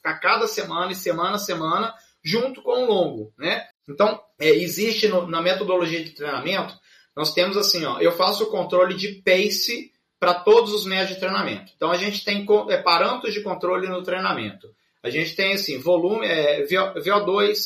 a cada semana e semana a semana junto com o longo, né? Então, é, existe no, na metodologia de treinamento, nós temos assim, ó, eu faço o controle de pace para todos os meios de treinamento. Então, a gente tem é, parâmetros de controle no treinamento. A gente tem, assim, volume, é, VO2,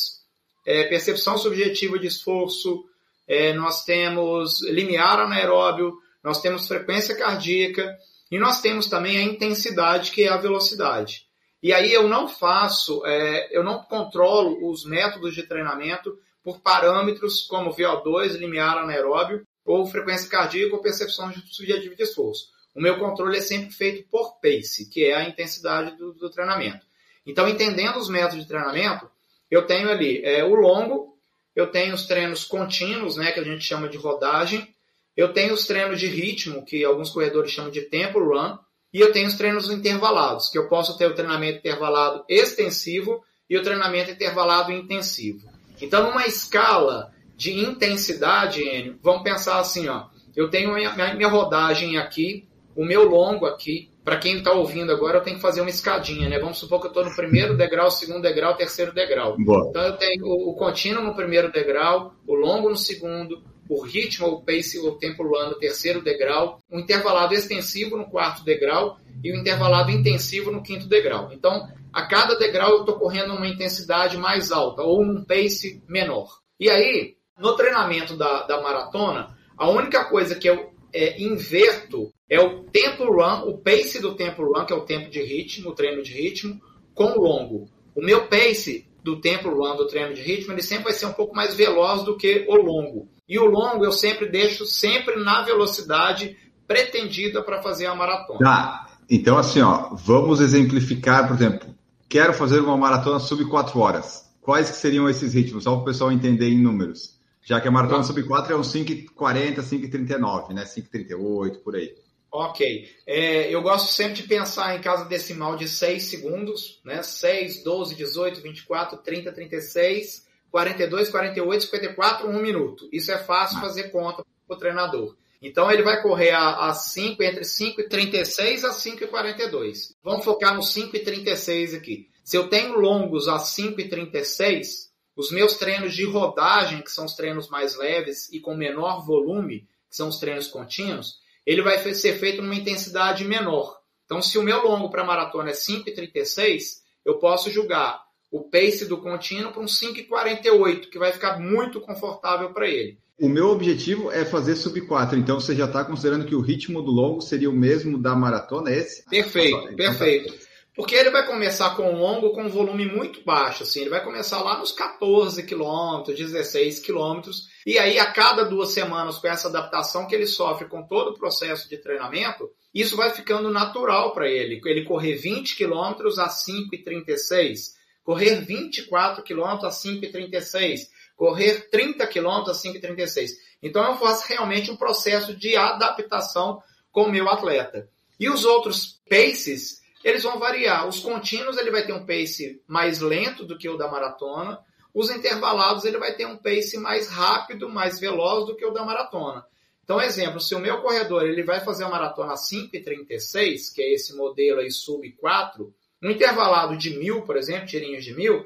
é, percepção subjetiva de esforço, é, nós temos limiar anaeróbio, nós temos frequência cardíaca e nós temos também a intensidade, que é a velocidade. E aí eu não faço, é, eu não controlo os métodos de treinamento por parâmetros como VO2, limiar anaeróbio, ou frequência cardíaca ou percepção subjetiva de esforço. O meu controle é sempre feito por pace, que é a intensidade do, do treinamento. Então, entendendo os métodos de treinamento, eu tenho ali é, o longo, eu tenho os treinos contínuos, né, que a gente chama de rodagem, eu tenho os treinos de ritmo, que alguns corredores chamam de tempo run, e eu tenho os treinos intervalados, que eu posso ter o treinamento intervalado extensivo e o treinamento intervalado intensivo. Então, numa escala de intensidade, Enio, vamos pensar assim, ó, eu tenho minha, minha rodagem aqui, o meu longo aqui, para quem está ouvindo agora, eu tenho que fazer uma escadinha, né? Vamos supor que eu estou no primeiro degrau, segundo degrau, terceiro degrau. Boa. Então eu tenho o, o contínuo no primeiro degrau, o longo no segundo, o ritmo, o pace, o tempo run no terceiro degrau, um intervalado extensivo no quarto degrau e um intervalado intensivo no quinto degrau. Então, a cada degrau eu estou correndo uma intensidade mais alta ou um pace menor. E aí, no treinamento da, da maratona, a única coisa que eu é, inverto é o tempo run, o pace do tempo run, que é o tempo de ritmo, o treino de ritmo, com o longo. O meu pace do tempo run, do treino de ritmo, ele sempre vai ser um pouco mais veloz do que o longo. E o longo eu sempre deixo sempre na velocidade pretendida para fazer a maratona. Tá. Então, assim, ó, vamos exemplificar, por exemplo, quero fazer uma maratona sub 4 horas. Quais que seriam esses ritmos? Só para o pessoal entender em números. Já que a maratona sub 4 é um 5,40, 5,39, né? 5,38, por aí. Ok. É, eu gosto sempre de pensar em casa decimal de 6 segundos, né? 6, 12, 18, 24, 30, 36, 42, 48, 54, 1 minuto. Isso é fácil ah. fazer conta para o treinador. Então ele vai correr a, a 5, entre 5 e 36 a 5 e 42. Vamos focar no 5 e 36 aqui. Se eu tenho longos a 5 e 36, os meus treinos de rodagem, que são os treinos mais leves e com menor volume, que são os treinos contínuos, ele vai ser feito numa intensidade menor. Então, se o meu longo para maratona é 5,36, eu posso julgar o pace do contínuo para um 5,48, que vai ficar muito confortável para ele. O meu objetivo é fazer sub 4, então você já está considerando que o ritmo do longo seria o mesmo da maratona, é esse? Perfeito, então, perfeito. Tá. Porque ele vai começar com longo com um volume muito baixo, assim, ele vai começar lá nos 14 quilômetros, 16 quilômetros, e aí a cada duas semanas com essa adaptação que ele sofre com todo o processo de treinamento, isso vai ficando natural para ele. Ele correr 20 quilômetros a 5,36, correr 24 quilômetros a 5,36, correr 30 quilômetros a 5,36. Então eu faço realmente um processo de adaptação com o meu atleta. E os outros paces, eles vão variar. Os contínuos ele vai ter um pace mais lento do que o da maratona. Os intervalados ele vai ter um pace mais rápido, mais veloz do que o da maratona. Então, exemplo, se o meu corredor ele vai fazer a maratona 5,36, que é esse modelo aí sub 4, um intervalado de mil, por exemplo, tirinhos de mil,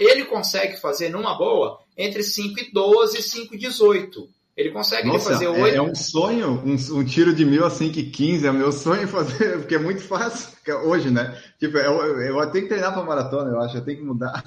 ele consegue fazer numa boa entre 5,12 e 5,18. Ele consegue Nossa, fazer oito. É, é um sonho, um, um, tiro de mil a 5,15. É o meu sonho fazer, porque é muito fácil hoje, né? Tipo, eu, eu tenho que treinar para maratona, eu acho, eu tenho que mudar.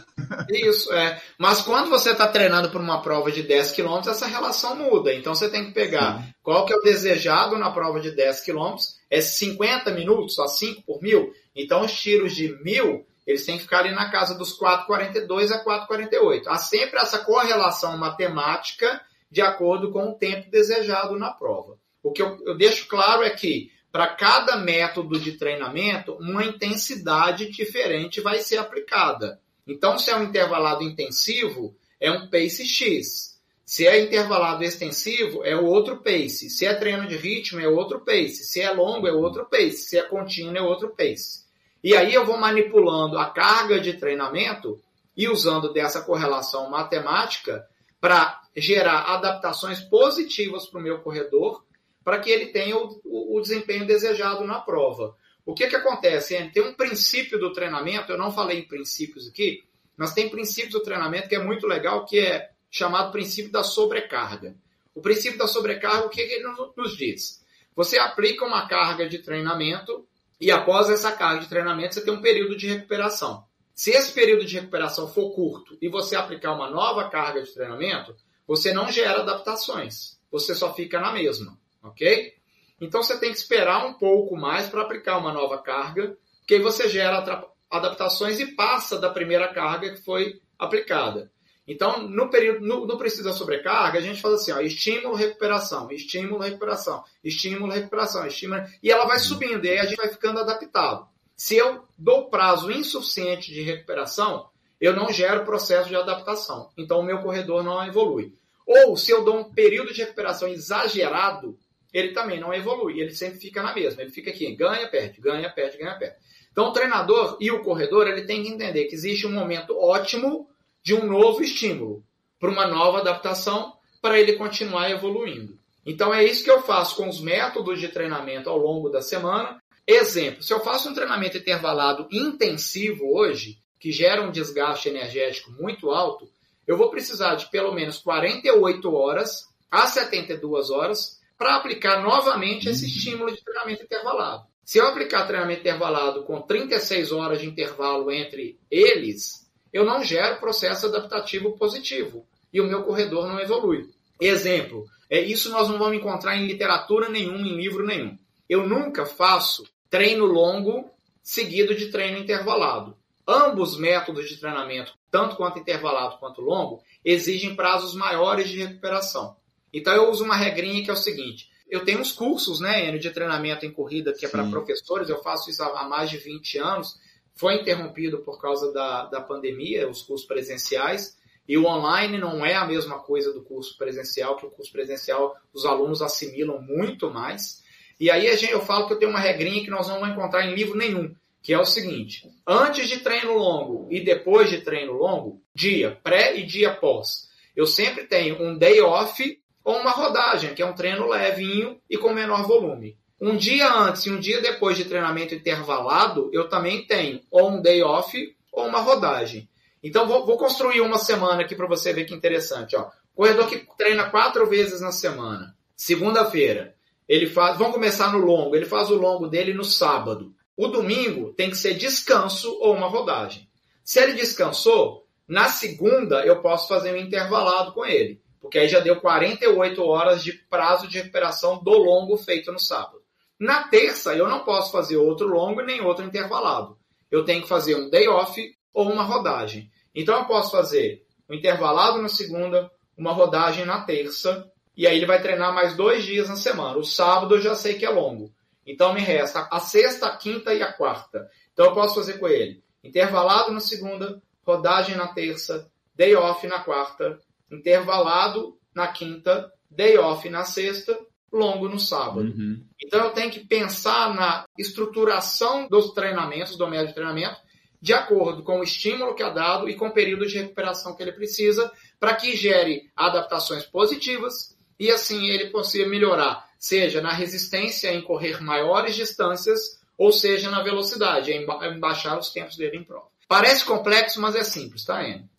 Isso, é. Mas quando você está treinando para uma prova de 10 km, essa relação muda. Então você tem que pegar Sim. qual que é o desejado na prova de 10 km. É 50 minutos, a 5 por mil. Então os tiros de mil, eles têm que ficar ali na casa dos 4,42 a 4,48. Há sempre essa correlação matemática de acordo com o tempo desejado na prova. O que eu, eu deixo claro é que para cada método de treinamento, uma intensidade diferente vai ser aplicada. Então, se é um intervalado intensivo, é um pace X. Se é intervalado extensivo, é outro pace. Se é treino de ritmo, é outro pace. Se é longo, é outro pace. Se é contínuo, é outro pace. E aí eu vou manipulando a carga de treinamento e usando dessa correlação matemática para gerar adaptações positivas para o meu corredor, para que ele tenha o, o, o, desempenho desejado na prova. O que, que acontece? Tem um princípio do treinamento, eu não falei em princípios aqui, mas tem princípios do treinamento que é muito legal, que é chamado princípio da sobrecarga. O princípio da sobrecarga, o que, ele nos diz? Você aplica uma carga de treinamento e após essa carga de treinamento você tem um período de recuperação. Se esse período de recuperação for curto e você aplicar uma nova carga de treinamento, você não gera adaptações. Você só fica na mesma, ok? Então você tem que esperar um pouco mais para aplicar uma nova carga, porque aí você gera adaptações e passa da primeira carga que foi aplicada. Então, no período, no, no precisa sobrecarga, a gente faz assim, ó, estímulo, recuperação, estímulo, recuperação, estímulo, recuperação, estímulo, e ela vai subindo, e aí a gente vai ficando adaptado. Se eu dou prazo insuficiente de recuperação, eu não gero processo de adaptação. Então, o meu corredor não evolui. Ou, se eu dou um período de recuperação exagerado, ele também não evolui. Ele sempre fica na mesma. Ele fica aqui, ganha, perde, ganha, perde, ganha, perde. Então, o treinador e o corredor, ele tem que entender que existe um momento ótimo de um novo estímulo, para uma nova adaptação, para ele continuar evoluindo. Então, é isso que eu faço com os métodos de treinamento ao longo da semana. Exemplo, se eu faço um treinamento intervalado intensivo hoje, que gera um desgaste energético muito alto, eu vou precisar de pelo menos 48 horas a 72 horas para aplicar novamente esse estímulo de treinamento intervalado. Se eu aplicar treinamento intervalado com 36 horas de intervalo entre eles, eu não gero processo adaptativo positivo e o meu corredor não evolui. Exemplo, é isso nós não vamos encontrar em literatura nenhuma, em livro nenhum. Eu nunca faço treino longo seguido de treino intervalado. Ambos métodos de treinamento, tanto quanto intervalado quanto longo, exigem prazos maiores de recuperação. Então eu uso uma regrinha que é o seguinte: eu tenho uns cursos, né, de treinamento em corrida que é para professores, eu faço isso há mais de 20 anos. Foi interrompido por causa da, da pandemia, os cursos presenciais. E o online não é a mesma coisa do curso presencial, que o curso presencial os alunos assimilam muito mais. E aí eu falo que eu tenho uma regrinha que nós não vamos encontrar em livro nenhum, que é o seguinte: antes de treino longo e depois de treino longo, dia pré e dia pós, eu sempre tenho um day off ou uma rodagem, que é um treino levinho e com menor volume. Um dia antes e um dia depois de treinamento intervalado, eu também tenho ou um day off ou uma rodagem. Então vou, vou construir uma semana aqui para você ver que interessante. Ó. Corredor que treina quatro vezes na semana. Segunda-feira, ele faz. Vamos começar no longo. Ele faz o longo dele no sábado. O domingo tem que ser descanso ou uma rodagem. Se ele descansou, na segunda eu posso fazer um intervalado com ele porque aí já deu 48 horas de prazo de recuperação do longo feito no sábado. Na terça, eu não posso fazer outro longo nem outro intervalado. Eu tenho que fazer um day off ou uma rodagem. Então, eu posso fazer um intervalado na segunda, uma rodagem na terça, e aí ele vai treinar mais dois dias na semana. O sábado eu já sei que é longo. Então, me resta a sexta, a quinta e a quarta. Então, eu posso fazer com ele intervalado na segunda, rodagem na terça, day off na quarta intervalado na quinta, day off na sexta, longo no sábado. Uhum. Então eu tenho que pensar na estruturação dos treinamentos, do médio de treinamento, de acordo com o estímulo que é dado e com o período de recuperação que ele precisa, para que gere adaptações positivas e assim ele consiga melhorar, seja na resistência em correr maiores distâncias, ou seja na velocidade, em baixar os tempos dele em prova. Parece complexo, mas é simples, tá, Enio?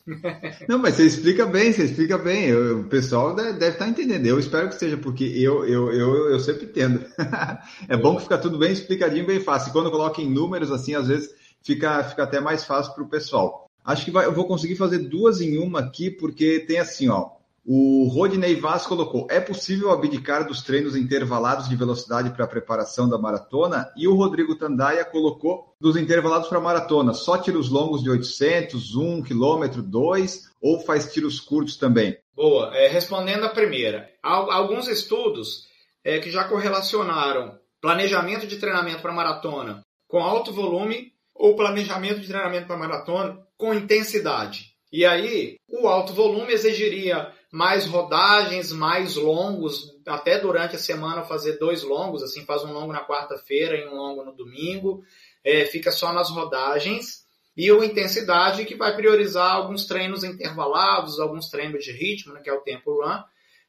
Não, mas você explica bem, você explica bem. Eu, o pessoal deve, deve, estar entendendo. Eu espero que seja, porque eu, eu, eu, eu sempre entendo. é bom que fica tudo bem explicadinho, bem fácil. E quando coloca em números, assim, às vezes fica, fica até mais fácil para o pessoal. Acho que vai, eu vou conseguir fazer duas em uma aqui, porque tem assim, ó. O Rodney Vaz colocou: é possível abdicar dos treinos intervalados de velocidade para a preparação da maratona? E o Rodrigo Tandaia colocou: dos intervalados para a maratona, só tiros longos de 800, 1 km, 2 ou faz tiros curtos também? Boa. É, respondendo a primeira, alguns estudos é, que já correlacionaram planejamento de treinamento para maratona com alto volume ou planejamento de treinamento para maratona com intensidade. E aí, o alto volume exigiria mais rodagens, mais longos, até durante a semana fazer dois longos, assim, faz um longo na quarta-feira e um longo no domingo, é, fica só nas rodagens, e o intensidade que vai priorizar alguns treinos intervalados, alguns treinos de ritmo, né, que é o tempo run,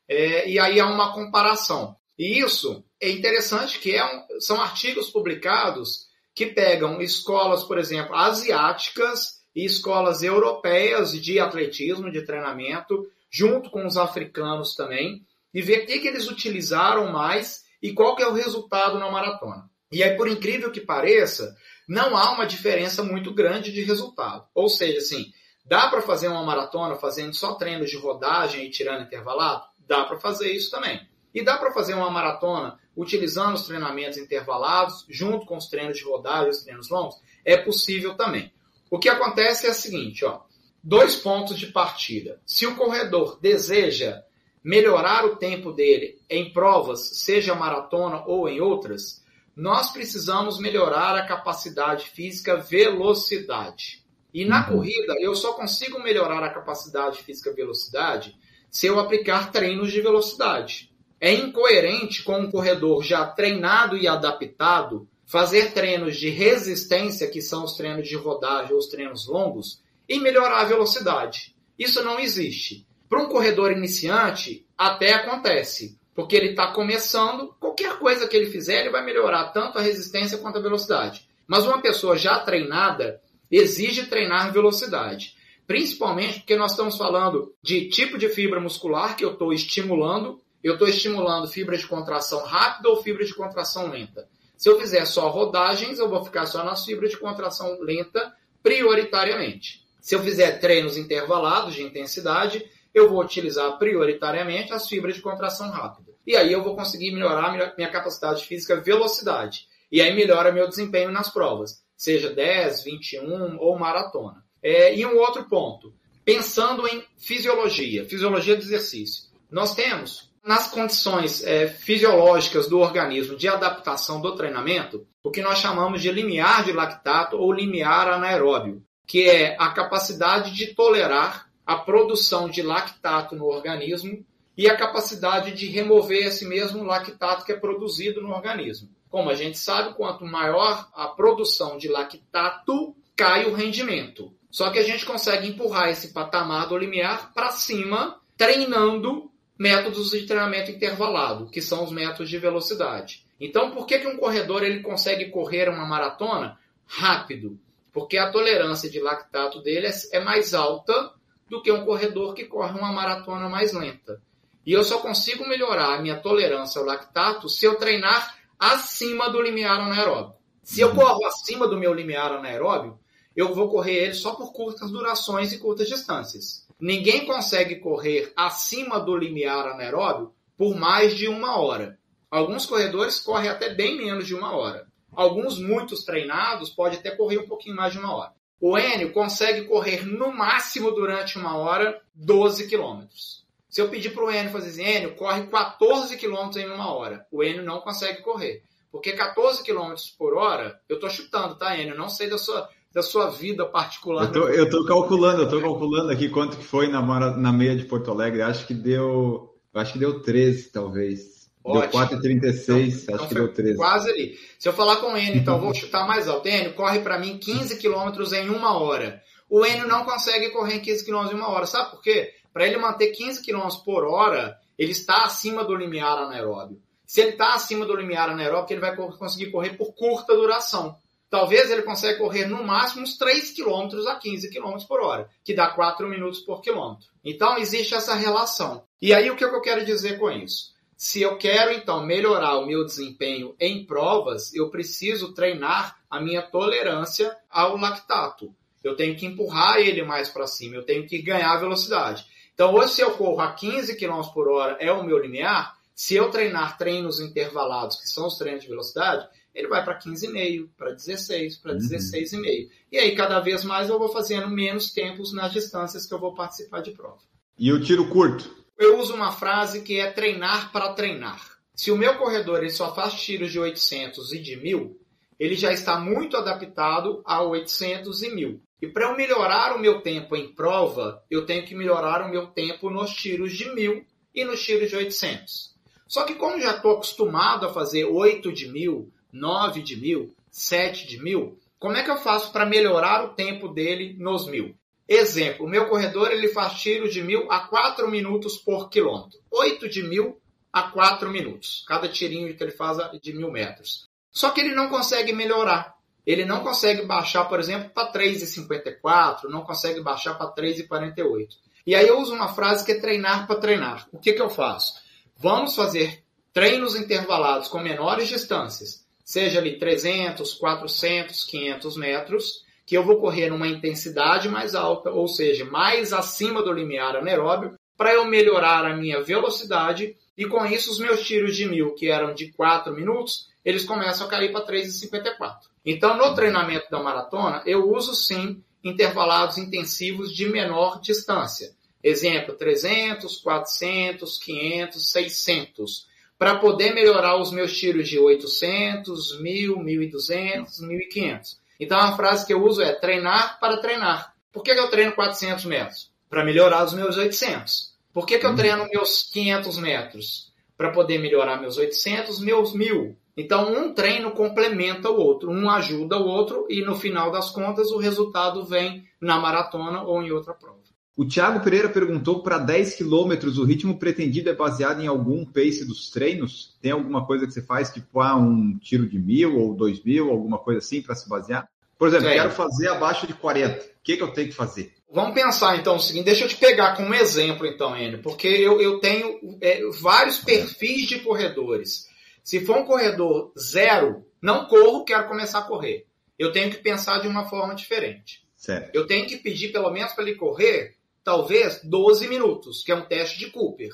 é, e aí há uma comparação. E isso é interessante que é um, são artigos publicados que pegam escolas, por exemplo, asiáticas e escolas europeias de atletismo, de treinamento, junto com os africanos também, e ver o que, que eles utilizaram mais e qual que é o resultado na maratona. E aí, por incrível que pareça, não há uma diferença muito grande de resultado. Ou seja, assim, dá para fazer uma maratona fazendo só treinos de rodagem e tirando intervalado? Dá para fazer isso também. E dá para fazer uma maratona utilizando os treinamentos intervalados, junto com os treinos de rodagem, os treinos longos? É possível também. O que acontece é o seguinte, ó, Dois pontos de partida. Se o corredor deseja melhorar o tempo dele em provas, seja maratona ou em outras, nós precisamos melhorar a capacidade física velocidade. E na uhum. corrida, eu só consigo melhorar a capacidade física velocidade se eu aplicar treinos de velocidade. É incoerente com um corredor já treinado e adaptado fazer treinos de resistência, que são os treinos de rodagem ou os treinos longos, e melhorar a velocidade. Isso não existe. Para um corredor iniciante, até acontece, porque ele está começando, qualquer coisa que ele fizer, ele vai melhorar tanto a resistência quanto a velocidade. Mas uma pessoa já treinada exige treinar velocidade. Principalmente porque nós estamos falando de tipo de fibra muscular que eu estou estimulando eu estou estimulando fibra de contração rápida ou fibra de contração lenta. Se eu fizer só rodagens, eu vou ficar só nas fibras de contração lenta prioritariamente. Se eu fizer treinos intervalados de intensidade, eu vou utilizar prioritariamente as fibras de contração rápida. E aí eu vou conseguir melhorar minha capacidade física velocidade. E aí melhora meu desempenho nas provas, seja 10, 21 ou maratona. É, e um outro ponto, pensando em fisiologia, fisiologia do exercício. Nós temos, nas condições é, fisiológicas do organismo de adaptação do treinamento, o que nós chamamos de limiar de lactato ou limiar anaeróbio, que é a capacidade de tolerar a produção de lactato no organismo e a capacidade de remover esse mesmo lactato que é produzido no organismo. Como a gente sabe, quanto maior a produção de lactato, cai o rendimento. Só que a gente consegue empurrar esse patamar do limiar para cima, treinando métodos de treinamento intervalado, que são os métodos de velocidade. Então, por que, que um corredor ele consegue correr uma maratona rápido? Porque a tolerância de lactato dele é mais alta do que um corredor que corre uma maratona mais lenta. E eu só consigo melhorar a minha tolerância ao lactato se eu treinar acima do limiar anaeróbio. Se eu corro acima do meu limiar anaeróbio, eu vou correr ele só por curtas durações e curtas distâncias. Ninguém consegue correr acima do limiar anaeróbio por mais de uma hora. Alguns corredores correm até bem menos de uma hora. Alguns, muitos treinados, podem até correr um pouquinho mais de uma hora. O Enio consegue correr no máximo durante uma hora 12 quilômetros. Se eu pedir para o Enio fazer assim, Enio, corre 14 quilômetros em uma hora. O Enio não consegue correr. Porque 14 quilômetros por hora, eu estou chutando, tá, Enio? Não sei da sua, da sua vida particular. Eu estou calculando, eu tô calculando aqui quanto que foi na, na meia de Porto Alegre. Acho que deu. Acho que deu 13, talvez. Ótimo. Deu 4,36, então, acho então que deu 13. Quase ali. Se eu falar com o Enio, então vou chutar mais alto. Enio, corre para mim 15 quilômetros em uma hora. O Enio não consegue correr em 15 quilômetros em uma hora. Sabe por quê? Para ele manter 15 km por hora, ele está acima do limiar anaeróbio. Se ele está acima do limiar anaeróbio, ele vai conseguir correr por curta duração. Talvez ele consiga correr no máximo uns 3 km a 15 km por hora, que dá 4 minutos por quilômetro. Então existe essa relação. E aí o que eu quero dizer com isso? Se eu quero então melhorar o meu desempenho em provas, eu preciso treinar a minha tolerância ao lactato. Eu tenho que empurrar ele mais para cima, eu tenho que ganhar velocidade. Então, hoje, se eu corro a 15 km por hora é o meu limiar, se eu treinar treinos intervalados, que são os treinos de velocidade, ele vai para 15,5, para 16, para 16,5. Uhum. E aí, cada vez mais, eu vou fazendo menos tempos nas distâncias que eu vou participar de prova. E o tiro curto? Eu uso uma frase que é treinar para treinar. Se o meu corredor ele só faz tiros de 800 e de 1000, ele já está muito adaptado a 800 e 1000. E para eu melhorar o meu tempo em prova, eu tenho que melhorar o meu tempo nos tiros de 1000 e nos tiros de 800. Só que como já estou acostumado a fazer 8 de 1000, 9 de 1000, 7 de 1000, como é que eu faço para melhorar o tempo dele nos 1000? Exemplo, meu corredor ele faz tiro de 1000 a 4 minutos por quilômetro. 8 de 1000 a 4 minutos. Cada tirinho que ele faz é de 1000 metros. Só que ele não consegue melhorar ele não consegue baixar, por exemplo, para 3,54, não consegue baixar para 3,48. E aí eu uso uma frase que é treinar para treinar. O que, que eu faço? Vamos fazer treinos intervalados com menores distâncias, seja ali 300, 400, 500 metros, que eu vou correr numa intensidade mais alta, ou seja, mais acima do limiar anaeróbio, para eu melhorar a minha velocidade e com isso os meus tiros de mil, que eram de 4 minutos, eles começam a cair para 3,54. Então, no treinamento da maratona, eu uso sim intervalados intensivos de menor distância. Exemplo, 300, 400, 500, 600. Para poder melhorar os meus tiros de 800, 1000, 1200, 1500. Então, a frase que eu uso é treinar para treinar. Por que, eu treino 400 metros? Para melhorar os meus 800. Por que, que eu uhum. treino meus 500 metros? Para poder melhorar meus 800, meus 1000. Então, um treino complementa o outro, um ajuda o outro e no final das contas o resultado vem na maratona ou em outra prova. O Thiago Pereira perguntou para 10 quilômetros, o ritmo pretendido é baseado em algum pace dos treinos? Tem alguma coisa que você faz, tipo ah, um tiro de mil ou dois mil, alguma coisa assim para se basear? Por exemplo, quero fazer abaixo de 40. O que, que eu tenho que fazer? Vamos pensar então o seguinte, deixa eu te pegar como exemplo então, Enio, porque eu, eu tenho é, vários perfis de corredores. Se for um corredor zero, não corro, quero começar a correr. Eu tenho que pensar de uma forma diferente. Certo. Eu tenho que pedir pelo menos para ele correr, talvez, 12 minutos, que é um teste de Cooper.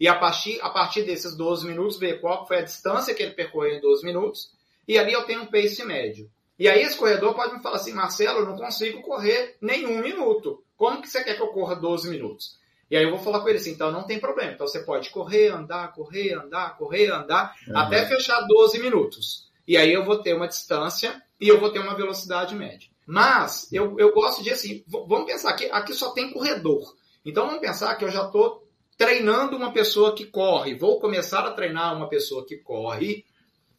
E a partir, a partir desses 12 minutos, ver qual foi a distância que ele percorreu em 12 minutos. E ali eu tenho um pace médio. E aí esse corredor pode me falar assim, Marcelo, eu não consigo correr nenhum minuto. Como que você quer que eu corra 12 minutos? E aí eu vou falar com ele assim, então não tem problema. Então você pode correr, andar, correr, andar, correr, andar, uhum. até fechar 12 minutos. E aí eu vou ter uma distância e eu vou ter uma velocidade média. Mas eu, eu gosto de assim, vamos pensar que aqui só tem corredor. Então vamos pensar que eu já estou treinando uma pessoa que corre. Vou começar a treinar uma pessoa que corre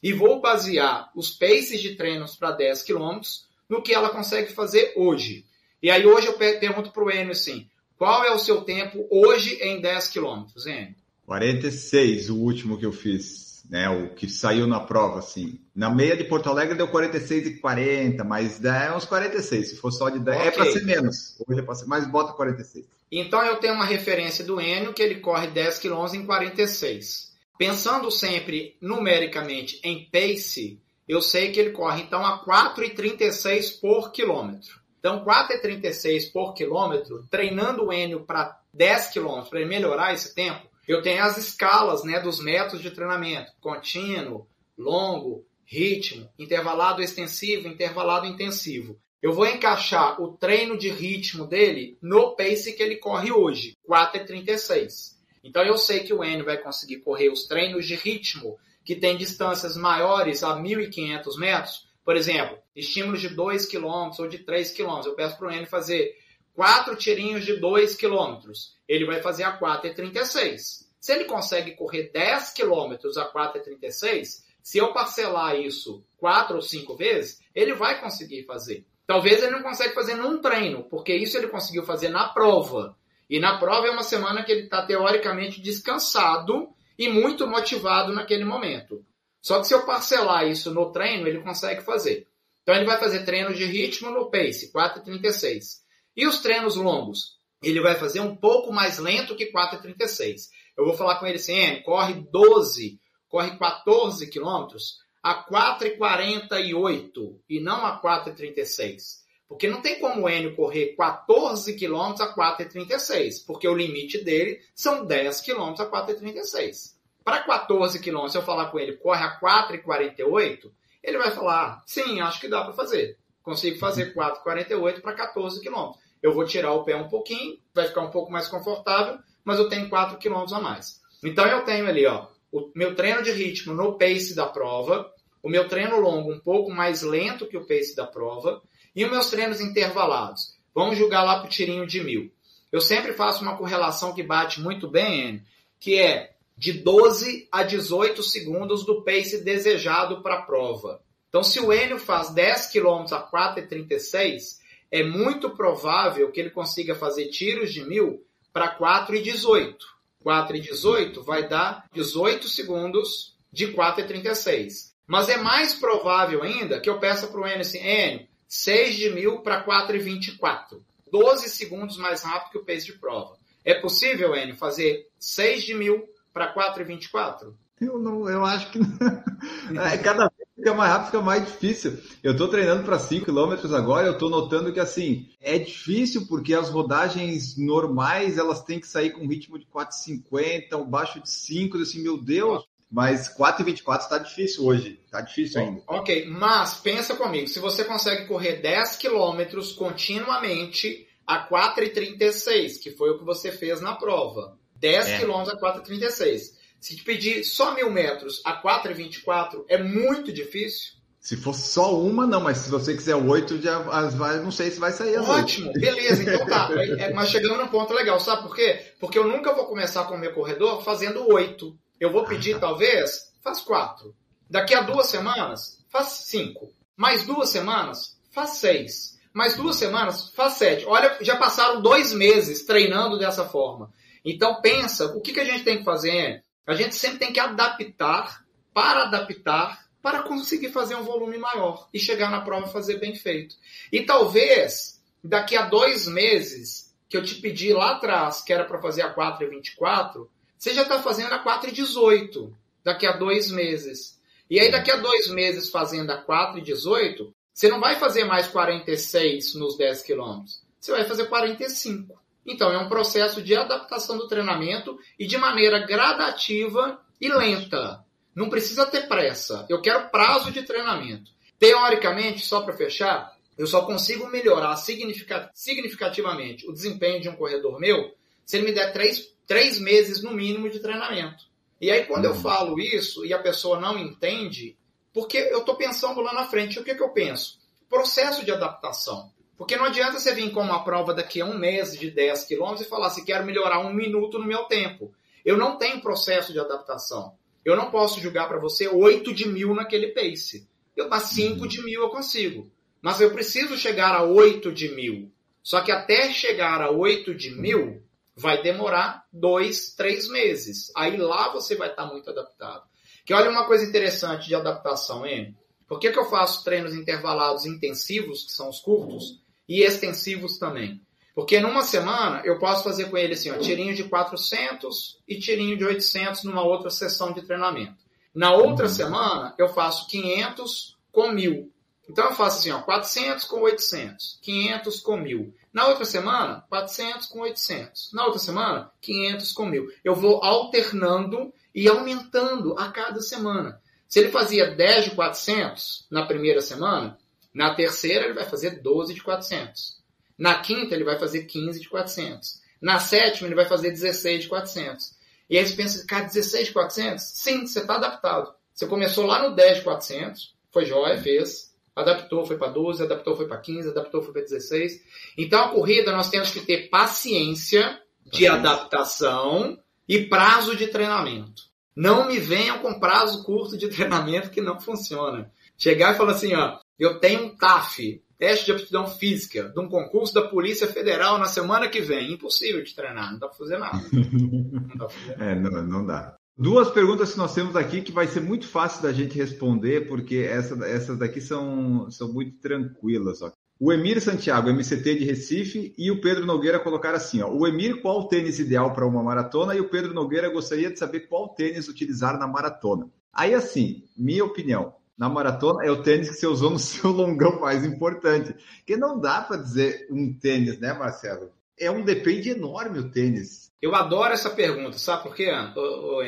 e vou basear os paces de treinos para 10 km no que ela consegue fazer hoje. E aí hoje eu pergunto para o Enio assim, qual é o seu tempo hoje em 10 km, Enio? 46, o último que eu fiz, né? O que saiu na prova, assim. Na meia de Porto Alegre deu 46 e 40, mas é uns 46. Se for só de 10, okay. é para ser menos. Hoje é para ser, mas bota 46. Então eu tenho uma referência do Enio que ele corre 10 km em 46. Pensando sempre numericamente em pace, eu sei que ele corre então a 4,36 por quilômetro. Então, 4,36 por quilômetro, treinando o Enio para 10 quilômetros, para ele melhorar esse tempo, eu tenho as escalas né, dos métodos de treinamento: contínuo, longo, ritmo, intervalado extensivo, intervalado intensivo. Eu vou encaixar o treino de ritmo dele no pace que ele corre hoje, 4,36. Então eu sei que o Enio vai conseguir correr os treinos de ritmo que tem distâncias maiores a 1.500 metros. Por exemplo, estímulos de 2 km ou de 3 km. Eu peço para o Enio fazer quatro tirinhos de 2 km. Ele vai fazer a 4,36. Se ele consegue correr 10 km a 4,36, se eu parcelar isso quatro ou cinco vezes, ele vai conseguir fazer. Talvez ele não consiga fazer num treino, porque isso ele conseguiu fazer na prova. E na prova é uma semana que ele está teoricamente descansado e muito motivado naquele momento. Só que se eu parcelar isso no treino, ele consegue fazer. Então ele vai fazer treinos de ritmo no pace, 4,36. E os treinos longos? Ele vai fazer um pouco mais lento que 4,36. Eu vou falar com ele assim, corre 12, corre 14 quilômetros a 4,48 e não a 4,36. Porque não tem como o Enio correr 14 km a 4,36, porque o limite dele são 10 km a 4,36. Para 14 km, se eu falar com ele, corre a 4,48, ele vai falar, sim, acho que dá para fazer. Consigo fazer 4,48 para 14 km. Eu vou tirar o pé um pouquinho, vai ficar um pouco mais confortável, mas eu tenho 4 km a mais. Então eu tenho ali, ó, o meu treino de ritmo no pace da prova, o meu treino longo um pouco mais lento que o pace da prova, e os meus treinos intervalados? Vamos jogar lá para o tirinho de mil. Eu sempre faço uma correlação que bate muito bem, que é de 12 a 18 segundos do pace desejado para a prova. Então, se o Enio faz 10 km a 4,36, é muito provável que ele consiga fazer tiros de mil para 4,18. 4,18 vai dar 18 segundos de 4,36. Mas é mais provável ainda que eu peça para o Enio assim, Enio, 6 de mil para 4,24. 12 segundos mais rápido que o pace de prova. É possível, Enio, fazer 6 de mil para 4,24? Eu, não, eu acho que é, cada vez fica mais rápido, fica mais difícil. Eu estou treinando para 5 km agora, eu estou notando que assim, é difícil porque as rodagens normais elas têm que sair com um ritmo de 4,50, um baixo de 5, assim, meu Deus, mas 4,24 está difícil hoje. Está difícil ainda. Ok, mas pensa comigo. Se você consegue correr 10 quilômetros continuamente a 4,36, que foi o que você fez na prova. 10 é. quilômetros a 4,36. Se te pedir só mil metros a 4,24, é muito difícil. Se for só uma, não, mas se você quiser oito, já vai, não sei se vai sair as Ótimo, beleza, então tá. É, mas chegamos num ponto legal, sabe por quê? Porque eu nunca vou começar com o meu corredor fazendo oito. Eu vou pedir, talvez, faz quatro. Daqui a duas semanas, faz cinco. Mais duas semanas, faz seis. Mais duas semanas, faz sete. Olha, já passaram dois meses treinando dessa forma. Então pensa, o que, que a gente tem que fazer? A gente sempre tem que adaptar para adaptar para conseguir fazer um volume maior e chegar na prova fazer bem feito. E talvez daqui a dois meses, que eu te pedi lá atrás, que era para fazer a 4 e 24, você já está fazendo a 4 e 18, daqui a dois meses. E aí, daqui a dois meses fazendo a 4 e 18, você não vai fazer mais 46 nos 10 quilômetros. Você vai fazer 45. Então, é um processo de adaptação do treinamento e de maneira gradativa e lenta. Não precisa ter pressa. Eu quero prazo de treinamento. Teoricamente, só para fechar, eu só consigo melhorar significativamente o desempenho de um corredor meu se ele me der três, três meses no mínimo de treinamento. E aí, quando eu uhum. falo isso e a pessoa não entende, porque eu estou pensando lá na frente, o que, que eu penso? Processo de adaptação. Porque não adianta você vir com uma prova daqui a um mês de 10 quilômetros e falar se assim, quero melhorar um minuto no meu tempo. Eu não tenho processo de adaptação. Eu não posso julgar para você 8 de mil naquele pace. Eu para 5 de mil eu consigo. Mas eu preciso chegar a 8 de mil. Só que até chegar a 8 de mil vai demorar 2, 3 meses. Aí lá você vai estar tá muito adaptado. Que olha uma coisa interessante de adaptação, hein? Por que, que eu faço treinos intervalados intensivos, que são os curtos? E extensivos também. Porque numa semana eu posso fazer com ele assim, ó, tirinho de 400 e tirinho de 800 numa outra sessão de treinamento. Na outra uhum. semana eu faço 500 com 1000. Então eu faço assim, ó, 400 com 800, 500 com 1000. Na outra semana, 400 com 800. Na outra semana, 500 com 1000. Eu vou alternando e aumentando a cada semana. Se ele fazia 10 de 400 na primeira semana, na terceira, ele vai fazer 12 de 400. Na quinta, ele vai fazer 15 de 400. Na sétima, ele vai fazer 16 de 400. E aí você pensa, cara, 16 de 400? Sim, você está adaptado. Você começou lá no 10 de 400, foi jóia, fez, adaptou, foi para 12, adaptou, foi para 15, adaptou, foi para 16. Então, a corrida, nós temos que ter paciência de adaptação e prazo de treinamento. Não me venham com prazo curto de treinamento que não funciona. Chegar e falar assim, ó, eu tenho um TAF, teste de aptidão física, de um concurso da Polícia Federal na semana que vem. Impossível de treinar, não dá para fazer nada. Não dá fazer nada. É, não, não dá. Duas perguntas que nós temos aqui que vai ser muito fácil da gente responder, porque essa, essas daqui são, são muito tranquilas. Ó. O Emir Santiago, MCT de Recife, e o Pedro Nogueira colocaram assim: ó, o Emir, qual o tênis ideal para uma maratona? E o Pedro Nogueira gostaria de saber qual tênis utilizar na maratona. Aí, assim, minha opinião, na maratona é o tênis que você usou no seu longão mais importante. Que não dá para dizer um tênis, né, Marcelo? É um depende enorme o tênis. Eu adoro essa pergunta, sabe por quê, o,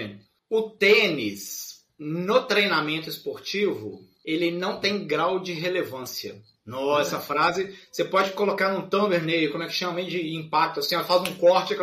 o tênis no treinamento esportivo ele não tem grau de relevância. Nossa, essa frase você pode colocar num thumbnail, como é que chama de impacto, assim, faz um corte,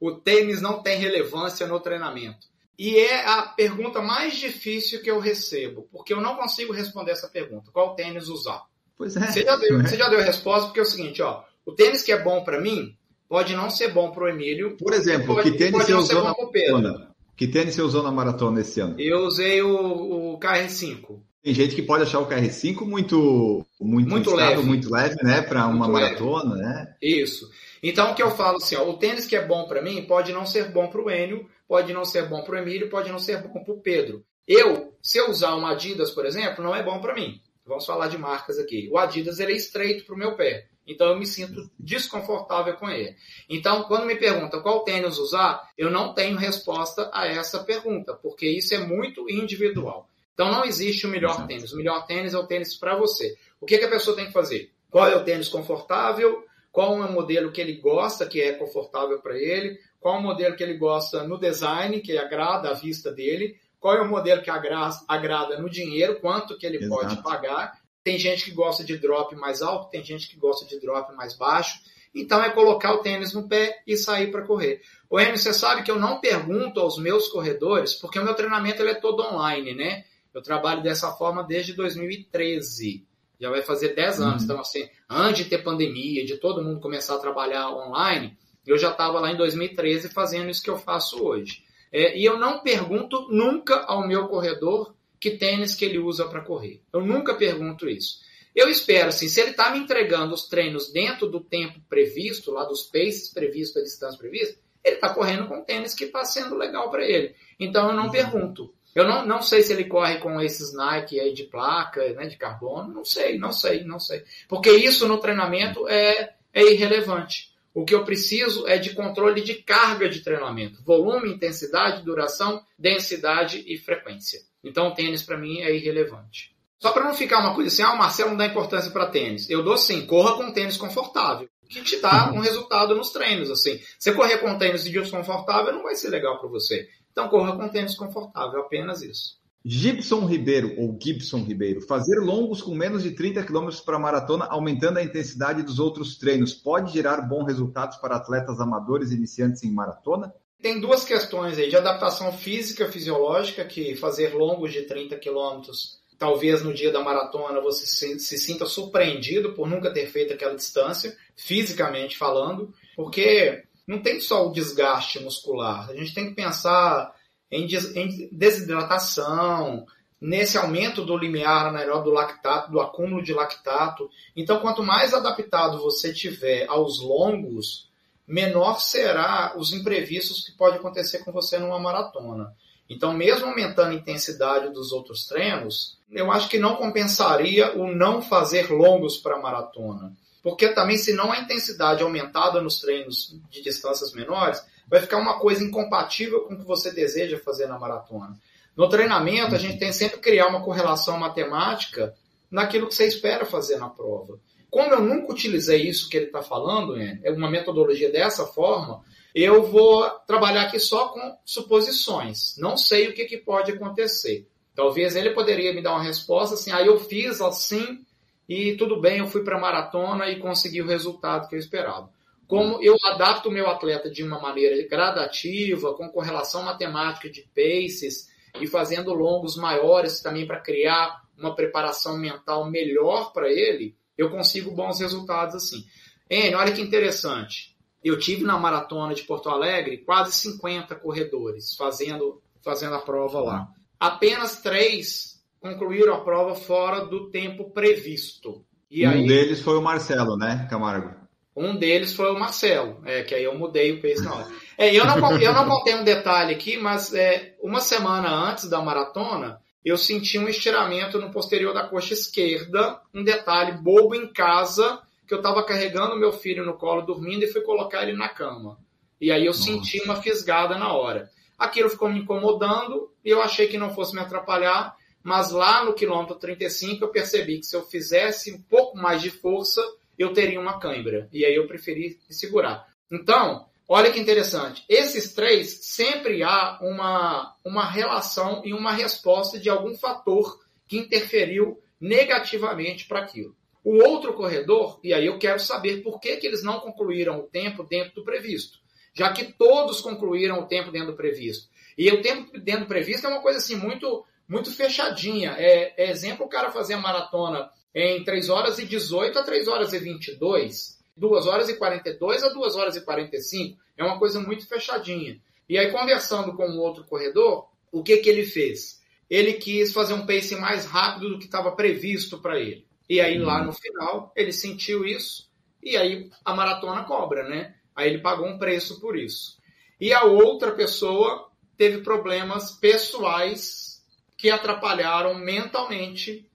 o tênis não tem relevância no treinamento. E é a pergunta mais difícil que eu recebo, porque eu não consigo responder essa pergunta. Qual tênis usar? Pois é. Você já deu, você já deu a resposta, porque é o seguinte, ó. O tênis que é bom para mim pode não ser bom para o Emílio. Por exemplo, pode, que tênis você usou na maratona? Que tênis você usou na maratona esse ano? Eu usei o, o KR5. Tem gente que pode achar o KR5 muito muito, muito leve, muito leve, né, para uma maratona, leve. né? Isso. Então o que eu falo assim, ó, o tênis que é bom para mim pode não ser bom para o Enio, pode não ser bom para o Emílio, pode não ser bom para o Pedro. Eu, se eu usar uma Adidas, por exemplo, não é bom para mim. Vamos falar de marcas aqui. O Adidas ele é estreito para o meu pé. Então eu me sinto desconfortável com ele. Então, quando me perguntam qual tênis usar, eu não tenho resposta a essa pergunta, porque isso é muito individual. Então não existe o melhor Exato. tênis. O melhor tênis é o tênis para você. O que, que a pessoa tem que fazer? Qual é o tênis confortável? Qual é o modelo que ele gosta, que é confortável para ele? Qual o modelo que ele gosta no design, que agrada a vista dele, qual é o modelo que agrada no dinheiro, quanto que ele Exato. pode pagar. Tem gente que gosta de drop mais alto, tem gente que gosta de drop mais baixo. Então é colocar o tênis no pé e sair para correr. O Enio, você sabe que eu não pergunto aos meus corredores, porque o meu treinamento ele é todo online, né? Eu trabalho dessa forma desde 2013. Já vai fazer 10 anos. Uhum. Então, assim, antes de ter pandemia, de todo mundo começar a trabalhar online, eu já estava lá em 2013 fazendo isso que eu faço hoje. É, e eu não pergunto nunca ao meu corredor que tênis que ele usa para correr. Eu nunca pergunto isso. Eu espero, assim, se ele está me entregando os treinos dentro do tempo previsto, lá dos paces previstos, a distância prevista, ele está correndo com tênis que está sendo legal para ele. Então eu não pergunto. Eu não, não sei se ele corre com esses Nike aí de placa, né, de carbono. Não sei, não sei, não sei. Porque isso no treinamento é é irrelevante. O que eu preciso é de controle de carga de treinamento, volume, intensidade, duração, densidade e frequência. Então o tênis para mim é irrelevante. Só para não ficar uma coisa assim, ah, o Marcelo não dá importância para tênis. Eu dou sim, corra com tênis confortável, que te dá um resultado nos treinos. Assim, você correr com tênis desconfortável não vai ser legal para você. Então corra com tênis confortável, apenas isso. Gibson Ribeiro, ou Gibson Ribeiro, fazer longos com menos de 30 km para maratona, aumentando a intensidade dos outros treinos, pode gerar bons resultados para atletas amadores iniciantes em maratona? Tem duas questões aí, de adaptação física, fisiológica, que fazer longos de 30 quilômetros, talvez no dia da maratona você se sinta surpreendido por nunca ter feito aquela distância, fisicamente falando, porque não tem só o desgaste muscular, a gente tem que pensar em, em desidratação, nesse aumento do limiar anaeróbio do lactato, do acúmulo de lactato. Então, quanto mais adaptado você tiver aos longos, menor será os imprevistos que pode acontecer com você numa maratona. Então, mesmo aumentando a intensidade dos outros treinos, eu acho que não compensaria o não fazer longos para maratona. Porque também, se não a intensidade aumentada nos treinos de distâncias menores, vai ficar uma coisa incompatível com o que você deseja fazer na maratona. No treinamento, a gente tem sempre que criar uma correlação matemática naquilo que você espera fazer na prova. Como eu nunca utilizei isso que ele está falando, é uma metodologia dessa forma, eu vou trabalhar aqui só com suposições. Não sei o que, que pode acontecer. Talvez ele poderia me dar uma resposta assim, aí ah, eu fiz assim e tudo bem, eu fui para a maratona e consegui o resultado que eu esperava como eu adapto o meu atleta de uma maneira gradativa, com correlação matemática de paces e fazendo longos maiores também para criar uma preparação mental melhor para ele, eu consigo bons resultados assim. N, olha que interessante. Eu tive na maratona de Porto Alegre quase 50 corredores fazendo, fazendo a prova lá. Apenas três concluíram a prova fora do tempo previsto. E um aí... deles foi o Marcelo, né, Camargo? Um deles foi o Marcelo, é, que aí eu mudei o pace na hora. É, eu, não, eu não contei um detalhe aqui, mas é, uma semana antes da maratona, eu senti um estiramento no posterior da coxa esquerda, um detalhe bobo em casa, que eu estava carregando meu filho no colo dormindo e fui colocar ele na cama. E aí eu Nossa. senti uma fisgada na hora. Aquilo ficou me incomodando e eu achei que não fosse me atrapalhar, mas lá no quilômetro 35 eu percebi que se eu fizesse um pouco mais de força, eu teria uma cãibra. E aí eu preferi segurar. Então, olha que interessante. Esses três, sempre há uma, uma relação e uma resposta de algum fator que interferiu negativamente para aquilo. O outro corredor, e aí eu quero saber por que, que eles não concluíram o tempo dentro do previsto, já que todos concluíram o tempo dentro do previsto. E o tempo dentro do previsto é uma coisa assim muito muito fechadinha. É, é exemplo o cara fazer a maratona em 3 horas e 18 a 3 horas e 22, 2 horas e 42 a 2 horas e 45. É uma coisa muito fechadinha. E aí, conversando com um outro corredor, o que, que ele fez? Ele quis fazer um pace mais rápido do que estava previsto para ele. E aí, lá no final, ele sentiu isso, e aí a maratona cobra, né? Aí ele pagou um preço por isso. E a outra pessoa teve problemas pessoais que atrapalharam mentalmente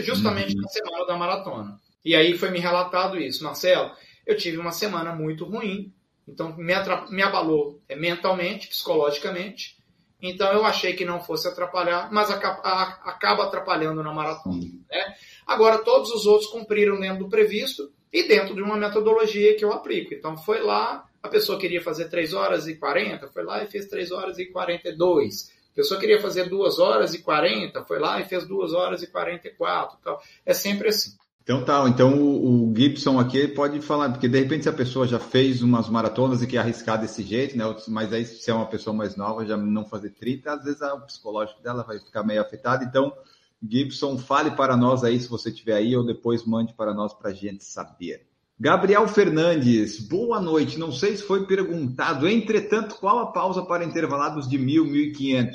justamente uhum. na semana da maratona. E aí foi me relatado isso, Marcelo, eu tive uma semana muito ruim, então me, me abalou é, mentalmente, psicologicamente, então eu achei que não fosse atrapalhar, mas acaba, acaba atrapalhando na maratona. Né? Agora, todos os outros cumpriram dentro do previsto e dentro de uma metodologia que eu aplico. Então foi lá, a pessoa queria fazer 3 horas e 40, foi lá e fez 3 horas e 42. A pessoa queria fazer 2 horas e 40, foi lá e fez 2 horas e 44. Tal. É sempre assim. Então tá, então o, o, Gibson aqui pode falar, porque de repente se a pessoa já fez umas maratonas e quer arriscar desse jeito, né? Mas aí se é uma pessoa mais nova, já não fazer 30, às vezes o psicológico dela vai ficar meio afetado. Então, Gibson, fale para nós aí se você tiver aí, ou depois mande para nós para a gente saber. Gabriel Fernandes, boa noite. Não sei se foi perguntado. Entretanto, qual a pausa para intervalados de 1.000, 1.500?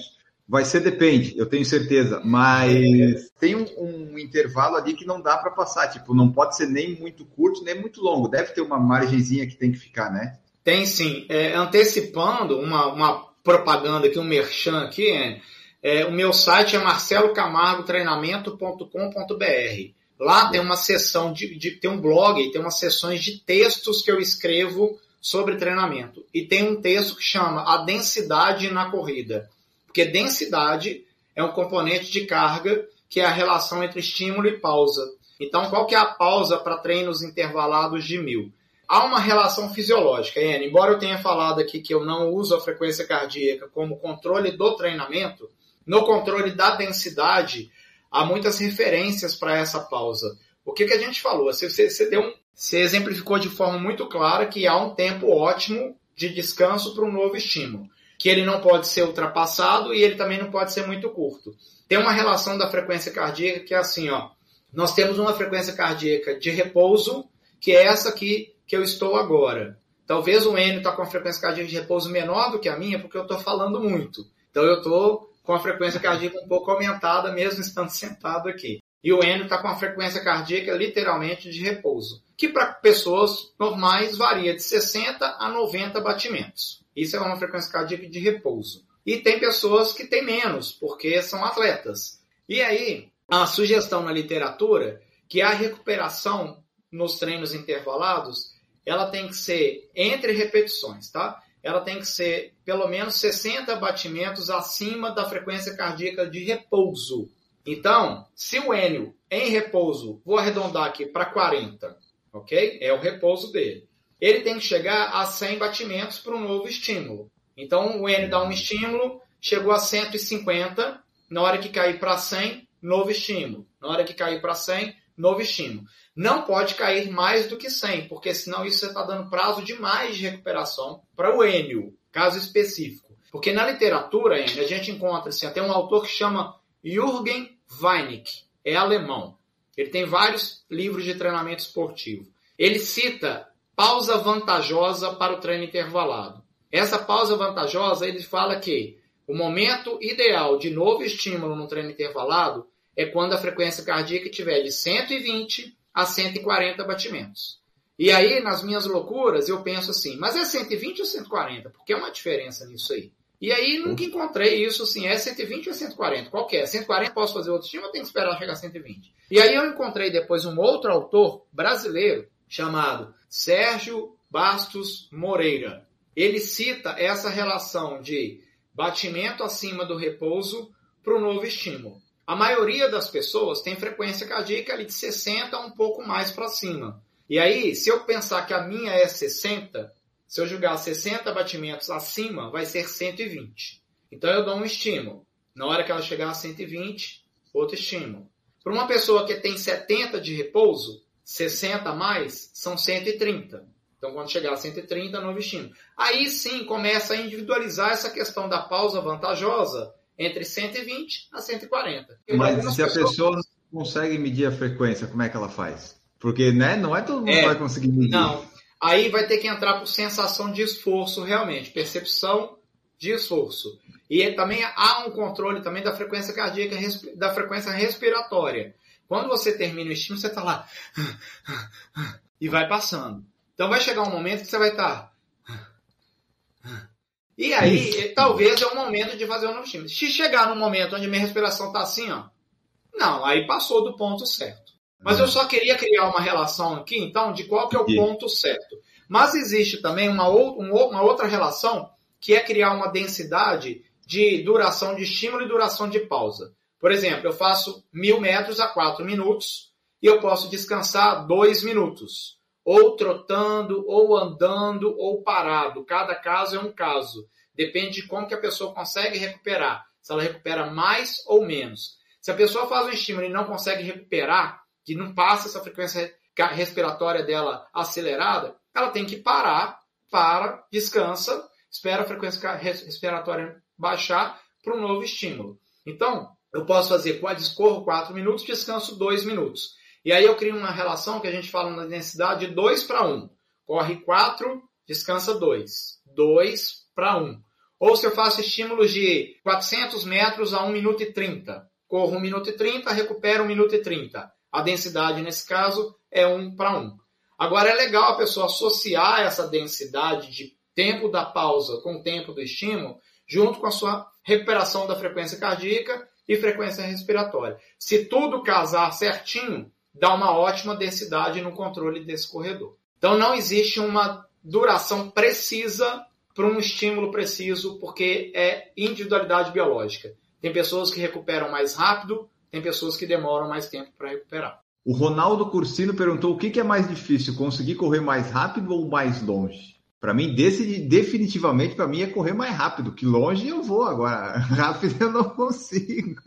Vai ser depende, eu tenho certeza. Mas tem um, um intervalo ali que não dá para passar. Tipo, não pode ser nem muito curto, nem muito longo. Deve ter uma margenzinha que tem que ficar, né? Tem sim. É, antecipando uma, uma propaganda aqui, um merchan aqui, é, é, o meu site é marcelocamargotreinamento.com.br. Lá tem uma sessão de, de tem um blog, tem umas sessões de textos que eu escrevo sobre treinamento. E tem um texto que chama A Densidade na Corrida. Porque densidade é um componente de carga, que é a relação entre estímulo e pausa. Então, qual que é a pausa para treinos intervalados de mil? Há uma relação fisiológica, Ian. Embora eu tenha falado aqui que eu não uso a frequência cardíaca como controle do treinamento, no controle da densidade, há muitas referências para essa pausa. O que, que a gente falou? Você, você, você deu um, você exemplificou de forma muito clara que há um tempo ótimo de descanso para um novo estímulo, que ele não pode ser ultrapassado e ele também não pode ser muito curto. Tem uma relação da frequência cardíaca que é assim, ó. Nós temos uma frequência cardíaca de repouso, que é essa aqui que eu estou agora. Talvez o N está com a frequência cardíaca de repouso menor do que a minha, porque eu estou falando muito. Então eu estou com a frequência cardíaca um pouco aumentada, mesmo estando sentado aqui. E o N está com a frequência cardíaca literalmente de repouso que para pessoas normais varia de 60 a 90 batimentos. Isso é uma frequência cardíaca de repouso. E tem pessoas que têm menos, porque são atletas. E aí, a sugestão na literatura que a recuperação nos treinos intervalados, ela tem que ser entre repetições, tá? Ela tem que ser pelo menos 60 batimentos acima da frequência cardíaca de repouso. Então, se o Enio em repouso, vou arredondar aqui para 40, ok? É o repouso dele. Ele tem que chegar a 100 batimentos para um novo estímulo. Então, o N dá um estímulo, chegou a 150, na hora que cair para 100, novo estímulo. Na hora que cair para 100, novo estímulo. Não pode cair mais do que 100, porque senão isso você está dando prazo demais de recuperação para o Enio, caso específico. Porque na literatura, a gente encontra assim, até um autor que chama Jürgen Weinig, é alemão. Ele tem vários livros de treinamento esportivo. Ele cita pausa vantajosa para o treino intervalado. Essa pausa vantajosa, ele fala que o momento ideal de novo estímulo no treino intervalado é quando a frequência cardíaca estiver de 120 a 140 batimentos. E aí, nas minhas loucuras, eu penso assim, mas é 120 ou 140? Porque é uma diferença nisso aí. E aí nunca encontrei isso assim, é 120 ou 140? Qual que é? 140 posso fazer outro ou tenho que esperar chegar a 120? E aí eu encontrei depois um outro autor brasileiro chamado Sérgio Bastos Moreira. Ele cita essa relação de batimento acima do repouso para o novo estímulo. A maioria das pessoas tem frequência cardíaca ali de 60 a um pouco mais para cima. E aí, se eu pensar que a minha é 60, se eu jogar 60 batimentos acima, vai ser 120. Então eu dou um estímulo. Na hora que ela chegar a 120, outro estímulo. Para uma pessoa que tem 70 de repouso, 60 a mais são 130. Então, quando chegar a 130, novo estímulo. Aí sim começa a individualizar essa questão da pausa vantajosa entre 120 a 140. Mas se pessoas... a pessoa consegue medir a frequência, como é que ela faz? Porque né, não é todo mundo é, vai conseguir medir. Não, Aí vai ter que entrar por sensação de esforço realmente, percepção de esforço. E também há um controle também da frequência cardíaca, da frequência respiratória. Quando você termina o estímulo, você está lá e vai passando. Então vai chegar um momento que você vai estar. Tá, e aí, talvez é o momento de fazer o novo estímulo. Se chegar no momento onde minha respiração está assim, ó, não, aí passou do ponto certo. Mas eu só queria criar uma relação aqui, então, de qual que é o ponto certo. Mas existe também uma, uma outra relação, que é criar uma densidade de duração de estímulo e duração de pausa. Por exemplo, eu faço mil metros a quatro minutos e eu posso descansar dois minutos. Ou trotando, ou andando, ou parado. Cada caso é um caso. Depende de como que a pessoa consegue recuperar. Se ela recupera mais ou menos. Se a pessoa faz um estímulo e não consegue recuperar, que não passa essa frequência respiratória dela acelerada, ela tem que parar, para, descansa, espera a frequência respiratória baixar para um novo estímulo. Então, eu posso fazer, discorro 4 minutos, descanso 2 minutos. E aí eu crio uma relação que a gente fala na densidade de 2 para 1. Corre 4, descansa 2. 2 para 1. Ou se eu faço estímulos de 400 metros a 1 minuto e 30. Corro 1 minuto e 30, recupero 1 minuto e 30. A densidade, nesse caso, é 1 para 1. Agora, é legal a pessoa associar essa densidade de tempo da pausa com o tempo do estímulo, junto com a sua recuperação da frequência cardíaca e frequência respiratória. Se tudo casar certinho, dá uma ótima densidade no controle desse corredor. Então não existe uma duração precisa para um estímulo preciso, porque é individualidade biológica. Tem pessoas que recuperam mais rápido, tem pessoas que demoram mais tempo para recuperar. O Ronaldo Cursino perguntou o que é mais difícil, conseguir correr mais rápido ou mais longe? Para mim, desse, definitivamente, para mim é correr mais rápido, que longe eu vou agora, rápido eu não consigo.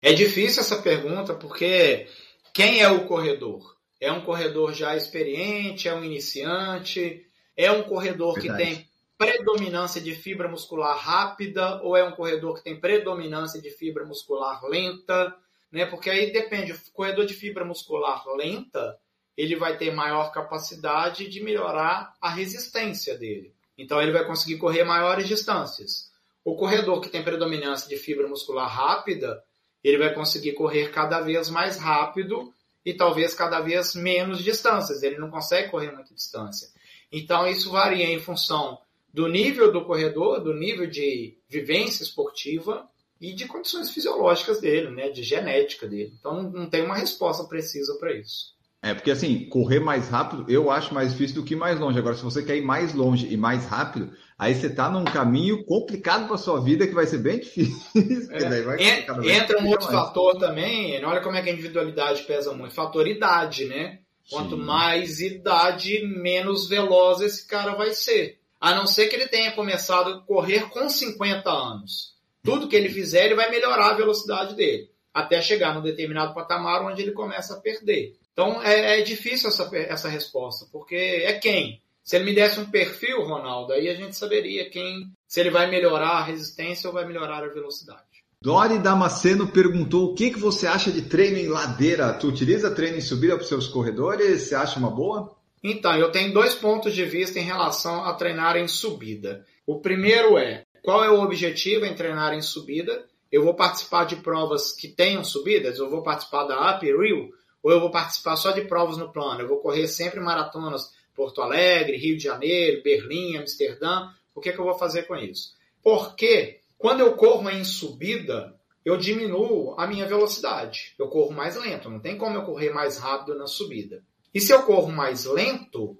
É difícil essa pergunta porque quem é o corredor? É um corredor já experiente? É um iniciante? É um corredor Verdade. que tem predominância de fibra muscular rápida ou é um corredor que tem predominância de fibra muscular lenta? Né? Porque aí depende. O corredor de fibra muscular lenta ele vai ter maior capacidade de melhorar a resistência dele. Então ele vai conseguir correr maiores distâncias. O corredor que tem predominância de fibra muscular rápida, ele vai conseguir correr cada vez mais rápido e talvez cada vez menos distâncias. Ele não consegue correr muita distância. Então isso varia em função do nível do corredor, do nível de vivência esportiva e de condições fisiológicas dele, né, de genética dele. Então não tem uma resposta precisa para isso. É, porque assim, correr mais rápido eu acho mais difícil do que mais longe. Agora, se você quer ir mais longe e mais rápido, aí você está num caminho complicado para sua vida que vai ser bem difícil. É, entra um outro mais. fator também, olha como é que a individualidade pesa muito. Fator idade, né? Quanto Sim. mais idade, menos veloz esse cara vai ser. A não ser que ele tenha começado a correr com 50 anos. Tudo que ele fizer, ele vai melhorar a velocidade dele. Até chegar num determinado patamar onde ele começa a perder. Então é, é difícil essa, essa resposta, porque é quem? Se ele me desse um perfil, Ronaldo, aí a gente saberia quem, se ele vai melhorar a resistência ou vai melhorar a velocidade. Dori Damasceno perguntou o que, que você acha de treino em ladeira. Tu utiliza treino em subida para os seus corredores? Você acha uma boa? Então, eu tenho dois pontos de vista em relação a treinar em subida. O primeiro é, qual é o objetivo em treinar em subida? Eu vou participar de provas que tenham subidas? Eu vou participar da Up Rio? Ou eu vou participar só de provas no plano, eu vou correr sempre maratonas Porto Alegre, Rio de Janeiro, Berlim, Amsterdã, o que, é que eu vou fazer com isso? Porque quando eu corro em subida, eu diminuo a minha velocidade. Eu corro mais lento, não tem como eu correr mais rápido na subida. E se eu corro mais lento,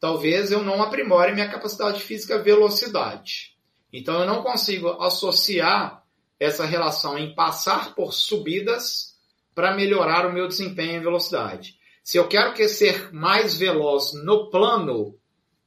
talvez eu não aprimore minha capacidade física velocidade. Então eu não consigo associar essa relação em passar por subidas para melhorar o meu desempenho em velocidade. Se eu quero que ser mais veloz no plano,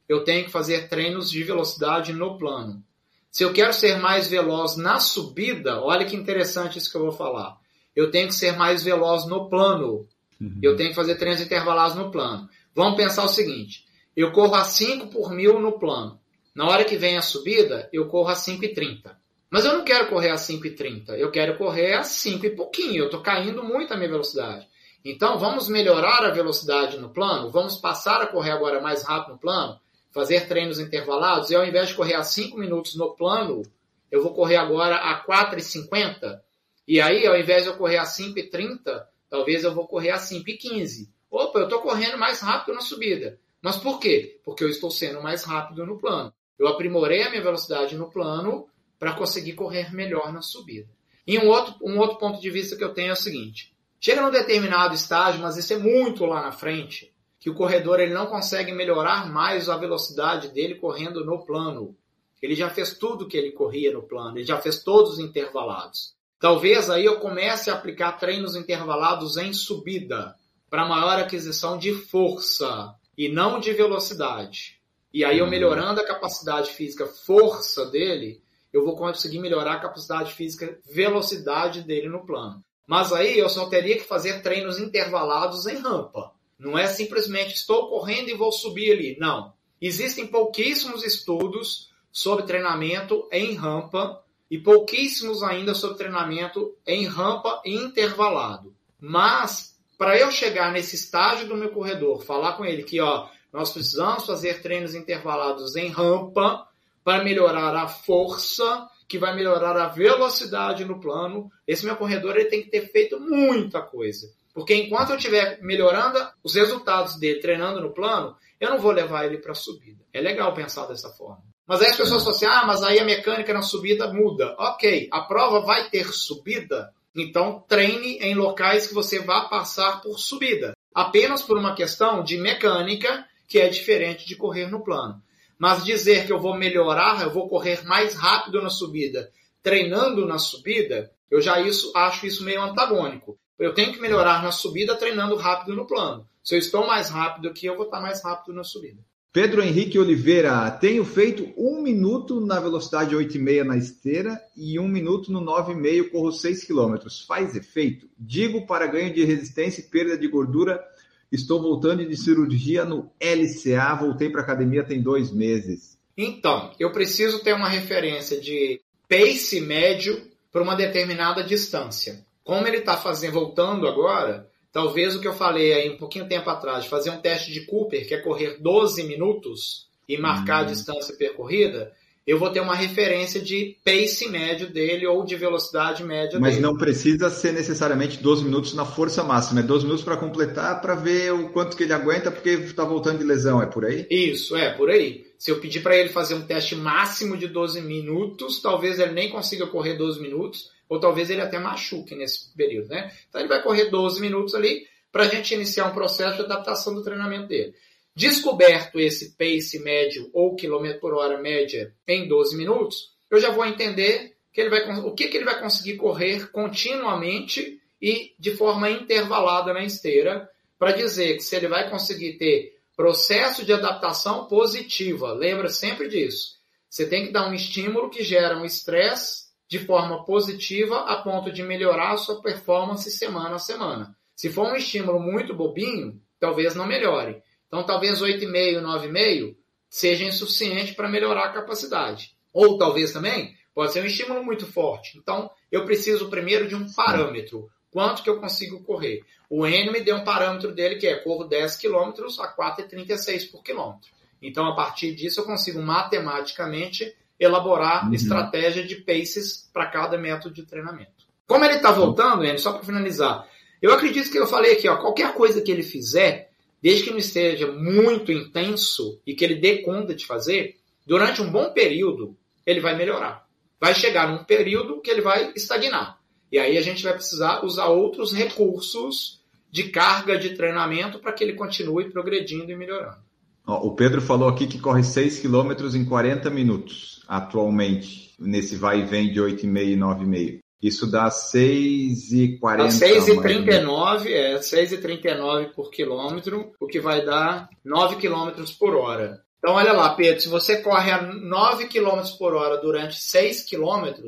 eu tenho que fazer treinos de velocidade no plano. Se eu quero ser mais veloz na subida, olha que interessante isso que eu vou falar. Eu tenho que ser mais veloz no plano. Uhum. Eu tenho que fazer treinos intervalados no plano. Vamos pensar o seguinte: eu corro a 5 por mil no plano. Na hora que vem a subida, eu corro a 5,30. Mas eu não quero correr a 5,30, eu quero correr a 5 e pouquinho, eu estou caindo muito a minha velocidade. Então vamos melhorar a velocidade no plano, vamos passar a correr agora mais rápido no plano, fazer treinos intervalados, e ao invés de correr a 5 minutos no plano, eu vou correr agora a 4,50. E aí, ao invés de eu correr a 5,30, talvez eu vou correr a 5,15. Opa, eu estou correndo mais rápido na subida. Mas por quê? Porque eu estou sendo mais rápido no plano. Eu aprimorei a minha velocidade no plano para conseguir correr melhor na subida. E um outro, um outro ponto de vista que eu tenho é o seguinte: chega num determinado estágio, mas isso é muito lá na frente, que o corredor ele não consegue melhorar mais a velocidade dele correndo no plano. Ele já fez tudo que ele corria no plano, ele já fez todos os intervalados. Talvez aí eu comece a aplicar treinos intervalados em subida para maior aquisição de força e não de velocidade. E aí eu uhum. melhorando a capacidade física, força dele, eu vou conseguir melhorar a capacidade física, velocidade dele no plano. Mas aí eu só teria que fazer treinos intervalados em rampa. Não é simplesmente estou correndo e vou subir ali. Não. Existem pouquíssimos estudos sobre treinamento em rampa e pouquíssimos ainda sobre treinamento em rampa intervalado. Mas para eu chegar nesse estágio do meu corredor, falar com ele que ó, nós precisamos fazer treinos intervalados em rampa, para melhorar a força, que vai melhorar a velocidade no plano. Esse meu corredor ele tem que ter feito muita coisa. Porque enquanto eu estiver melhorando os resultados dele treinando no plano, eu não vou levar ele para a subida. É legal pensar dessa forma. Mas aí as pessoas falam assim: ah, mas aí a mecânica na subida muda. Ok, a prova vai ter subida, então treine em locais que você vá passar por subida. apenas por uma questão de mecânica que é diferente de correr no plano. Mas dizer que eu vou melhorar, eu vou correr mais rápido na subida, treinando na subida, eu já isso, acho isso meio antagônico. Eu tenho que melhorar na subida treinando rápido no plano. Se eu estou mais rápido aqui, eu vou estar mais rápido na subida. Pedro Henrique Oliveira, tenho feito um minuto na velocidade 8,5 na esteira e um minuto no 9,5, corro 6 km. Faz efeito? Digo para ganho de resistência e perda de gordura. Estou voltando de cirurgia no LCA, voltei para academia tem dois meses. Então, eu preciso ter uma referência de pace médio para uma determinada distância. Como ele está fazendo, voltando agora, talvez o que eu falei aí um pouquinho tempo atrás, fazer um teste de Cooper, que é correr 12 minutos e marcar hum. a distância percorrida, eu vou ter uma referência de pace médio dele ou de velocidade média Mas dele. não precisa ser necessariamente 12 minutos na força máxima, é 12 minutos para completar, para ver o quanto que ele aguenta, porque está voltando de lesão, é por aí? Isso, é por aí. Se eu pedir para ele fazer um teste máximo de 12 minutos, talvez ele nem consiga correr 12 minutos, ou talvez ele até machuque nesse período, né? Então ele vai correr 12 minutos ali para a gente iniciar um processo de adaptação do treinamento dele. Descoberto esse pace médio ou quilômetro por hora média em 12 minutos, eu já vou entender que ele vai, o que, que ele vai conseguir correr continuamente e de forma intervalada na esteira, para dizer que se ele vai conseguir ter processo de adaptação positiva, lembra sempre disso. Você tem que dar um estímulo que gera um estresse de forma positiva a ponto de melhorar a sua performance semana a semana. Se for um estímulo muito bobinho, talvez não melhore. Então, talvez 8,5, 9,5 seja insuficiente para melhorar a capacidade. Ou talvez também pode ser um estímulo muito forte. Então, eu preciso primeiro de um parâmetro. Quanto que eu consigo correr? O N me deu um parâmetro dele que é corro 10 km a 4,36 por quilômetro. Então, a partir disso, eu consigo matematicamente elaborar uhum. estratégia de paces para cada método de treinamento. Como ele está voltando, Enio, só para finalizar, eu acredito que eu falei aqui, ó, qualquer coisa que ele fizer, desde que não esteja muito intenso e que ele dê conta de fazer, durante um bom período, ele vai melhorar. Vai chegar num período que ele vai estagnar. E aí a gente vai precisar usar outros recursos de carga de treinamento para que ele continue progredindo e melhorando. O Pedro falou aqui que corre 6 km em 40 minutos atualmente, nesse vai e vem de 8,5 e 9,5. Isso dá 6,40. Dá 6,39, é, 6,39 por quilômetro, o que vai dar 9 km por hora. Então, olha lá, Pedro, se você corre a 9 km por hora durante 6 km,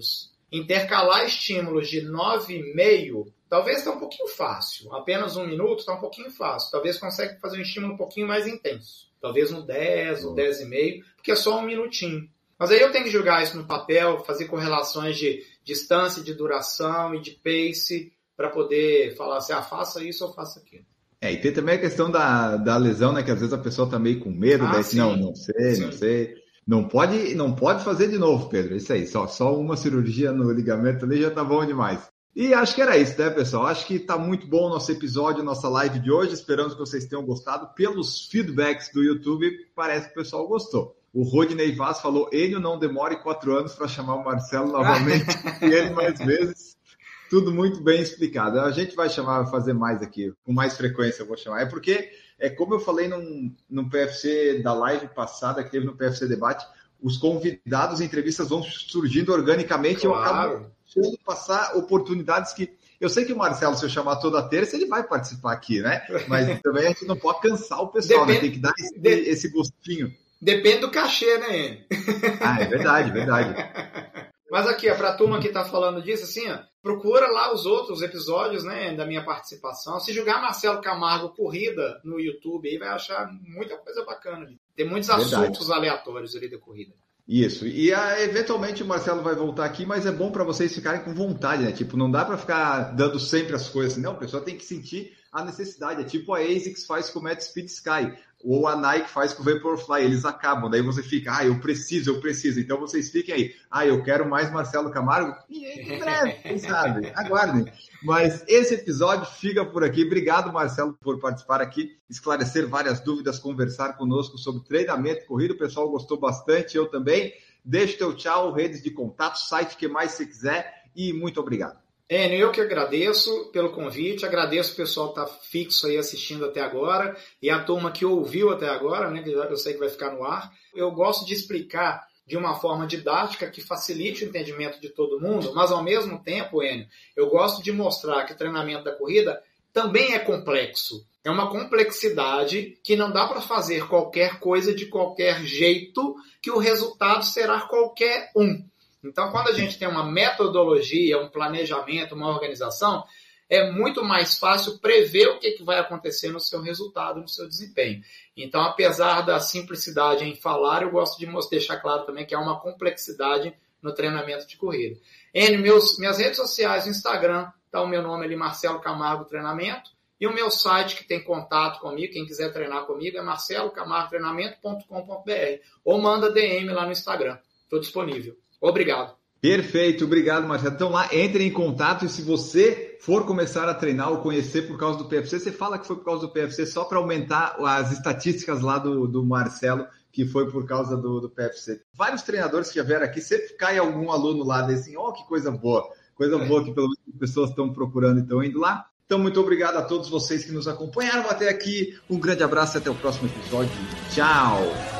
intercalar estímulos de 9,5, talvez está um pouquinho fácil. Apenas um minuto está um pouquinho fácil. Talvez consiga fazer um estímulo um pouquinho mais intenso. Talvez no 10 ou 10,5, porque é só um minutinho. Mas aí eu tenho que jogar isso no papel, fazer correlações de distância, de duração e de pace para poder falar assim, ah, faça isso ou faça aquilo. É, e tem também a questão da, da lesão, né? Que às vezes a pessoa tá meio com medo, ah, daí, sim. não, não sei, sim. não sei. Não pode, não pode fazer de novo, Pedro. Isso aí, só, só uma cirurgia no ligamento ali já tá bom demais. E acho que era isso, né, pessoal? Acho que tá muito bom o nosso episódio, nossa live de hoje. Esperamos que vocês tenham gostado. Pelos feedbacks do YouTube, parece que o pessoal gostou. O Rodney Vaz falou: Enio não demore quatro anos para chamar o Marcelo novamente e ele mais vezes. Tudo muito bem explicado. A gente vai chamar, fazer mais aqui, com mais frequência eu vou chamar. É porque, é como eu falei num, num PFC da live passada, que teve no PFC Debate, os convidados, entrevistas vão surgindo organicamente claro. eu acabo deixando passar oportunidades que. Eu sei que o Marcelo, se eu chamar toda terça, ele vai participar aqui, né? Mas também a gente não pode cansar o pessoal, né? Depende, né? Tem que dar esse, esse gostinho. Depende do cachê, né? Ah, é verdade, verdade. Mas aqui, para a turma que está falando disso, assim, ó, procura lá os outros episódios, né, da minha participação. Se jogar Marcelo Camargo Corrida no YouTube, aí vai achar muita coisa bacana ali. Tem muitos verdade. assuntos aleatórios ali da corrida. Isso. E a, eventualmente o Marcelo vai voltar aqui, mas é bom para vocês ficarem com vontade, né? Tipo, não dá para ficar dando sempre as coisas. Não, a pessoa tem que sentir a necessidade. É tipo a ASICS faz com o Matt Speed Sky ou a Nike faz com o Vaporfly, eles acabam, daí você fica, ah, eu preciso, eu preciso, então vocês fiquem aí, ah, eu quero mais Marcelo Camargo, e em breve, quem sabe, aguardem. Mas esse episódio fica por aqui, obrigado Marcelo por participar aqui, esclarecer várias dúvidas, conversar conosco sobre treinamento corrido, o pessoal gostou bastante, eu também, deixa teu tchau, redes de contato, site que mais você quiser, e muito obrigado. Enio, eu que agradeço pelo convite, agradeço o pessoal que está fixo aí assistindo até agora e a turma que ouviu até agora, né, que eu sei que vai ficar no ar. Eu gosto de explicar de uma forma didática que facilite o entendimento de todo mundo, mas ao mesmo tempo, Enio, eu gosto de mostrar que o treinamento da corrida também é complexo. É uma complexidade que não dá para fazer qualquer coisa de qualquer jeito, que o resultado será qualquer um. Então, quando a gente tem uma metodologia, um planejamento, uma organização, é muito mais fácil prever o que, vai acontecer no seu resultado, no seu desempenho. Então, apesar da simplicidade em falar, eu gosto de deixar claro também que há uma complexidade no treinamento de corrida. N, meus, minhas redes sociais, Instagram, está o meu nome ali, Marcelo Camargo Treinamento. E o meu site que tem contato comigo, quem quiser treinar comigo, é marcelocamargotreinamento.com.br ou manda DM lá no Instagram. Estou disponível. Obrigado. Perfeito, obrigado, Marcelo. Então lá, entre em contato e se você for começar a treinar ou conhecer por causa do PFC, você fala que foi por causa do PFC só para aumentar as estatísticas lá do, do Marcelo, que foi por causa do, do PFC. Vários treinadores que já vieram aqui, sempre cai algum aluno lá desse, ó, oh, que coisa boa, coisa é. boa que pelo menos as pessoas estão procurando e estão indo lá. Então, muito obrigado a todos vocês que nos acompanharam até aqui. Um grande abraço e até o próximo episódio. Tchau!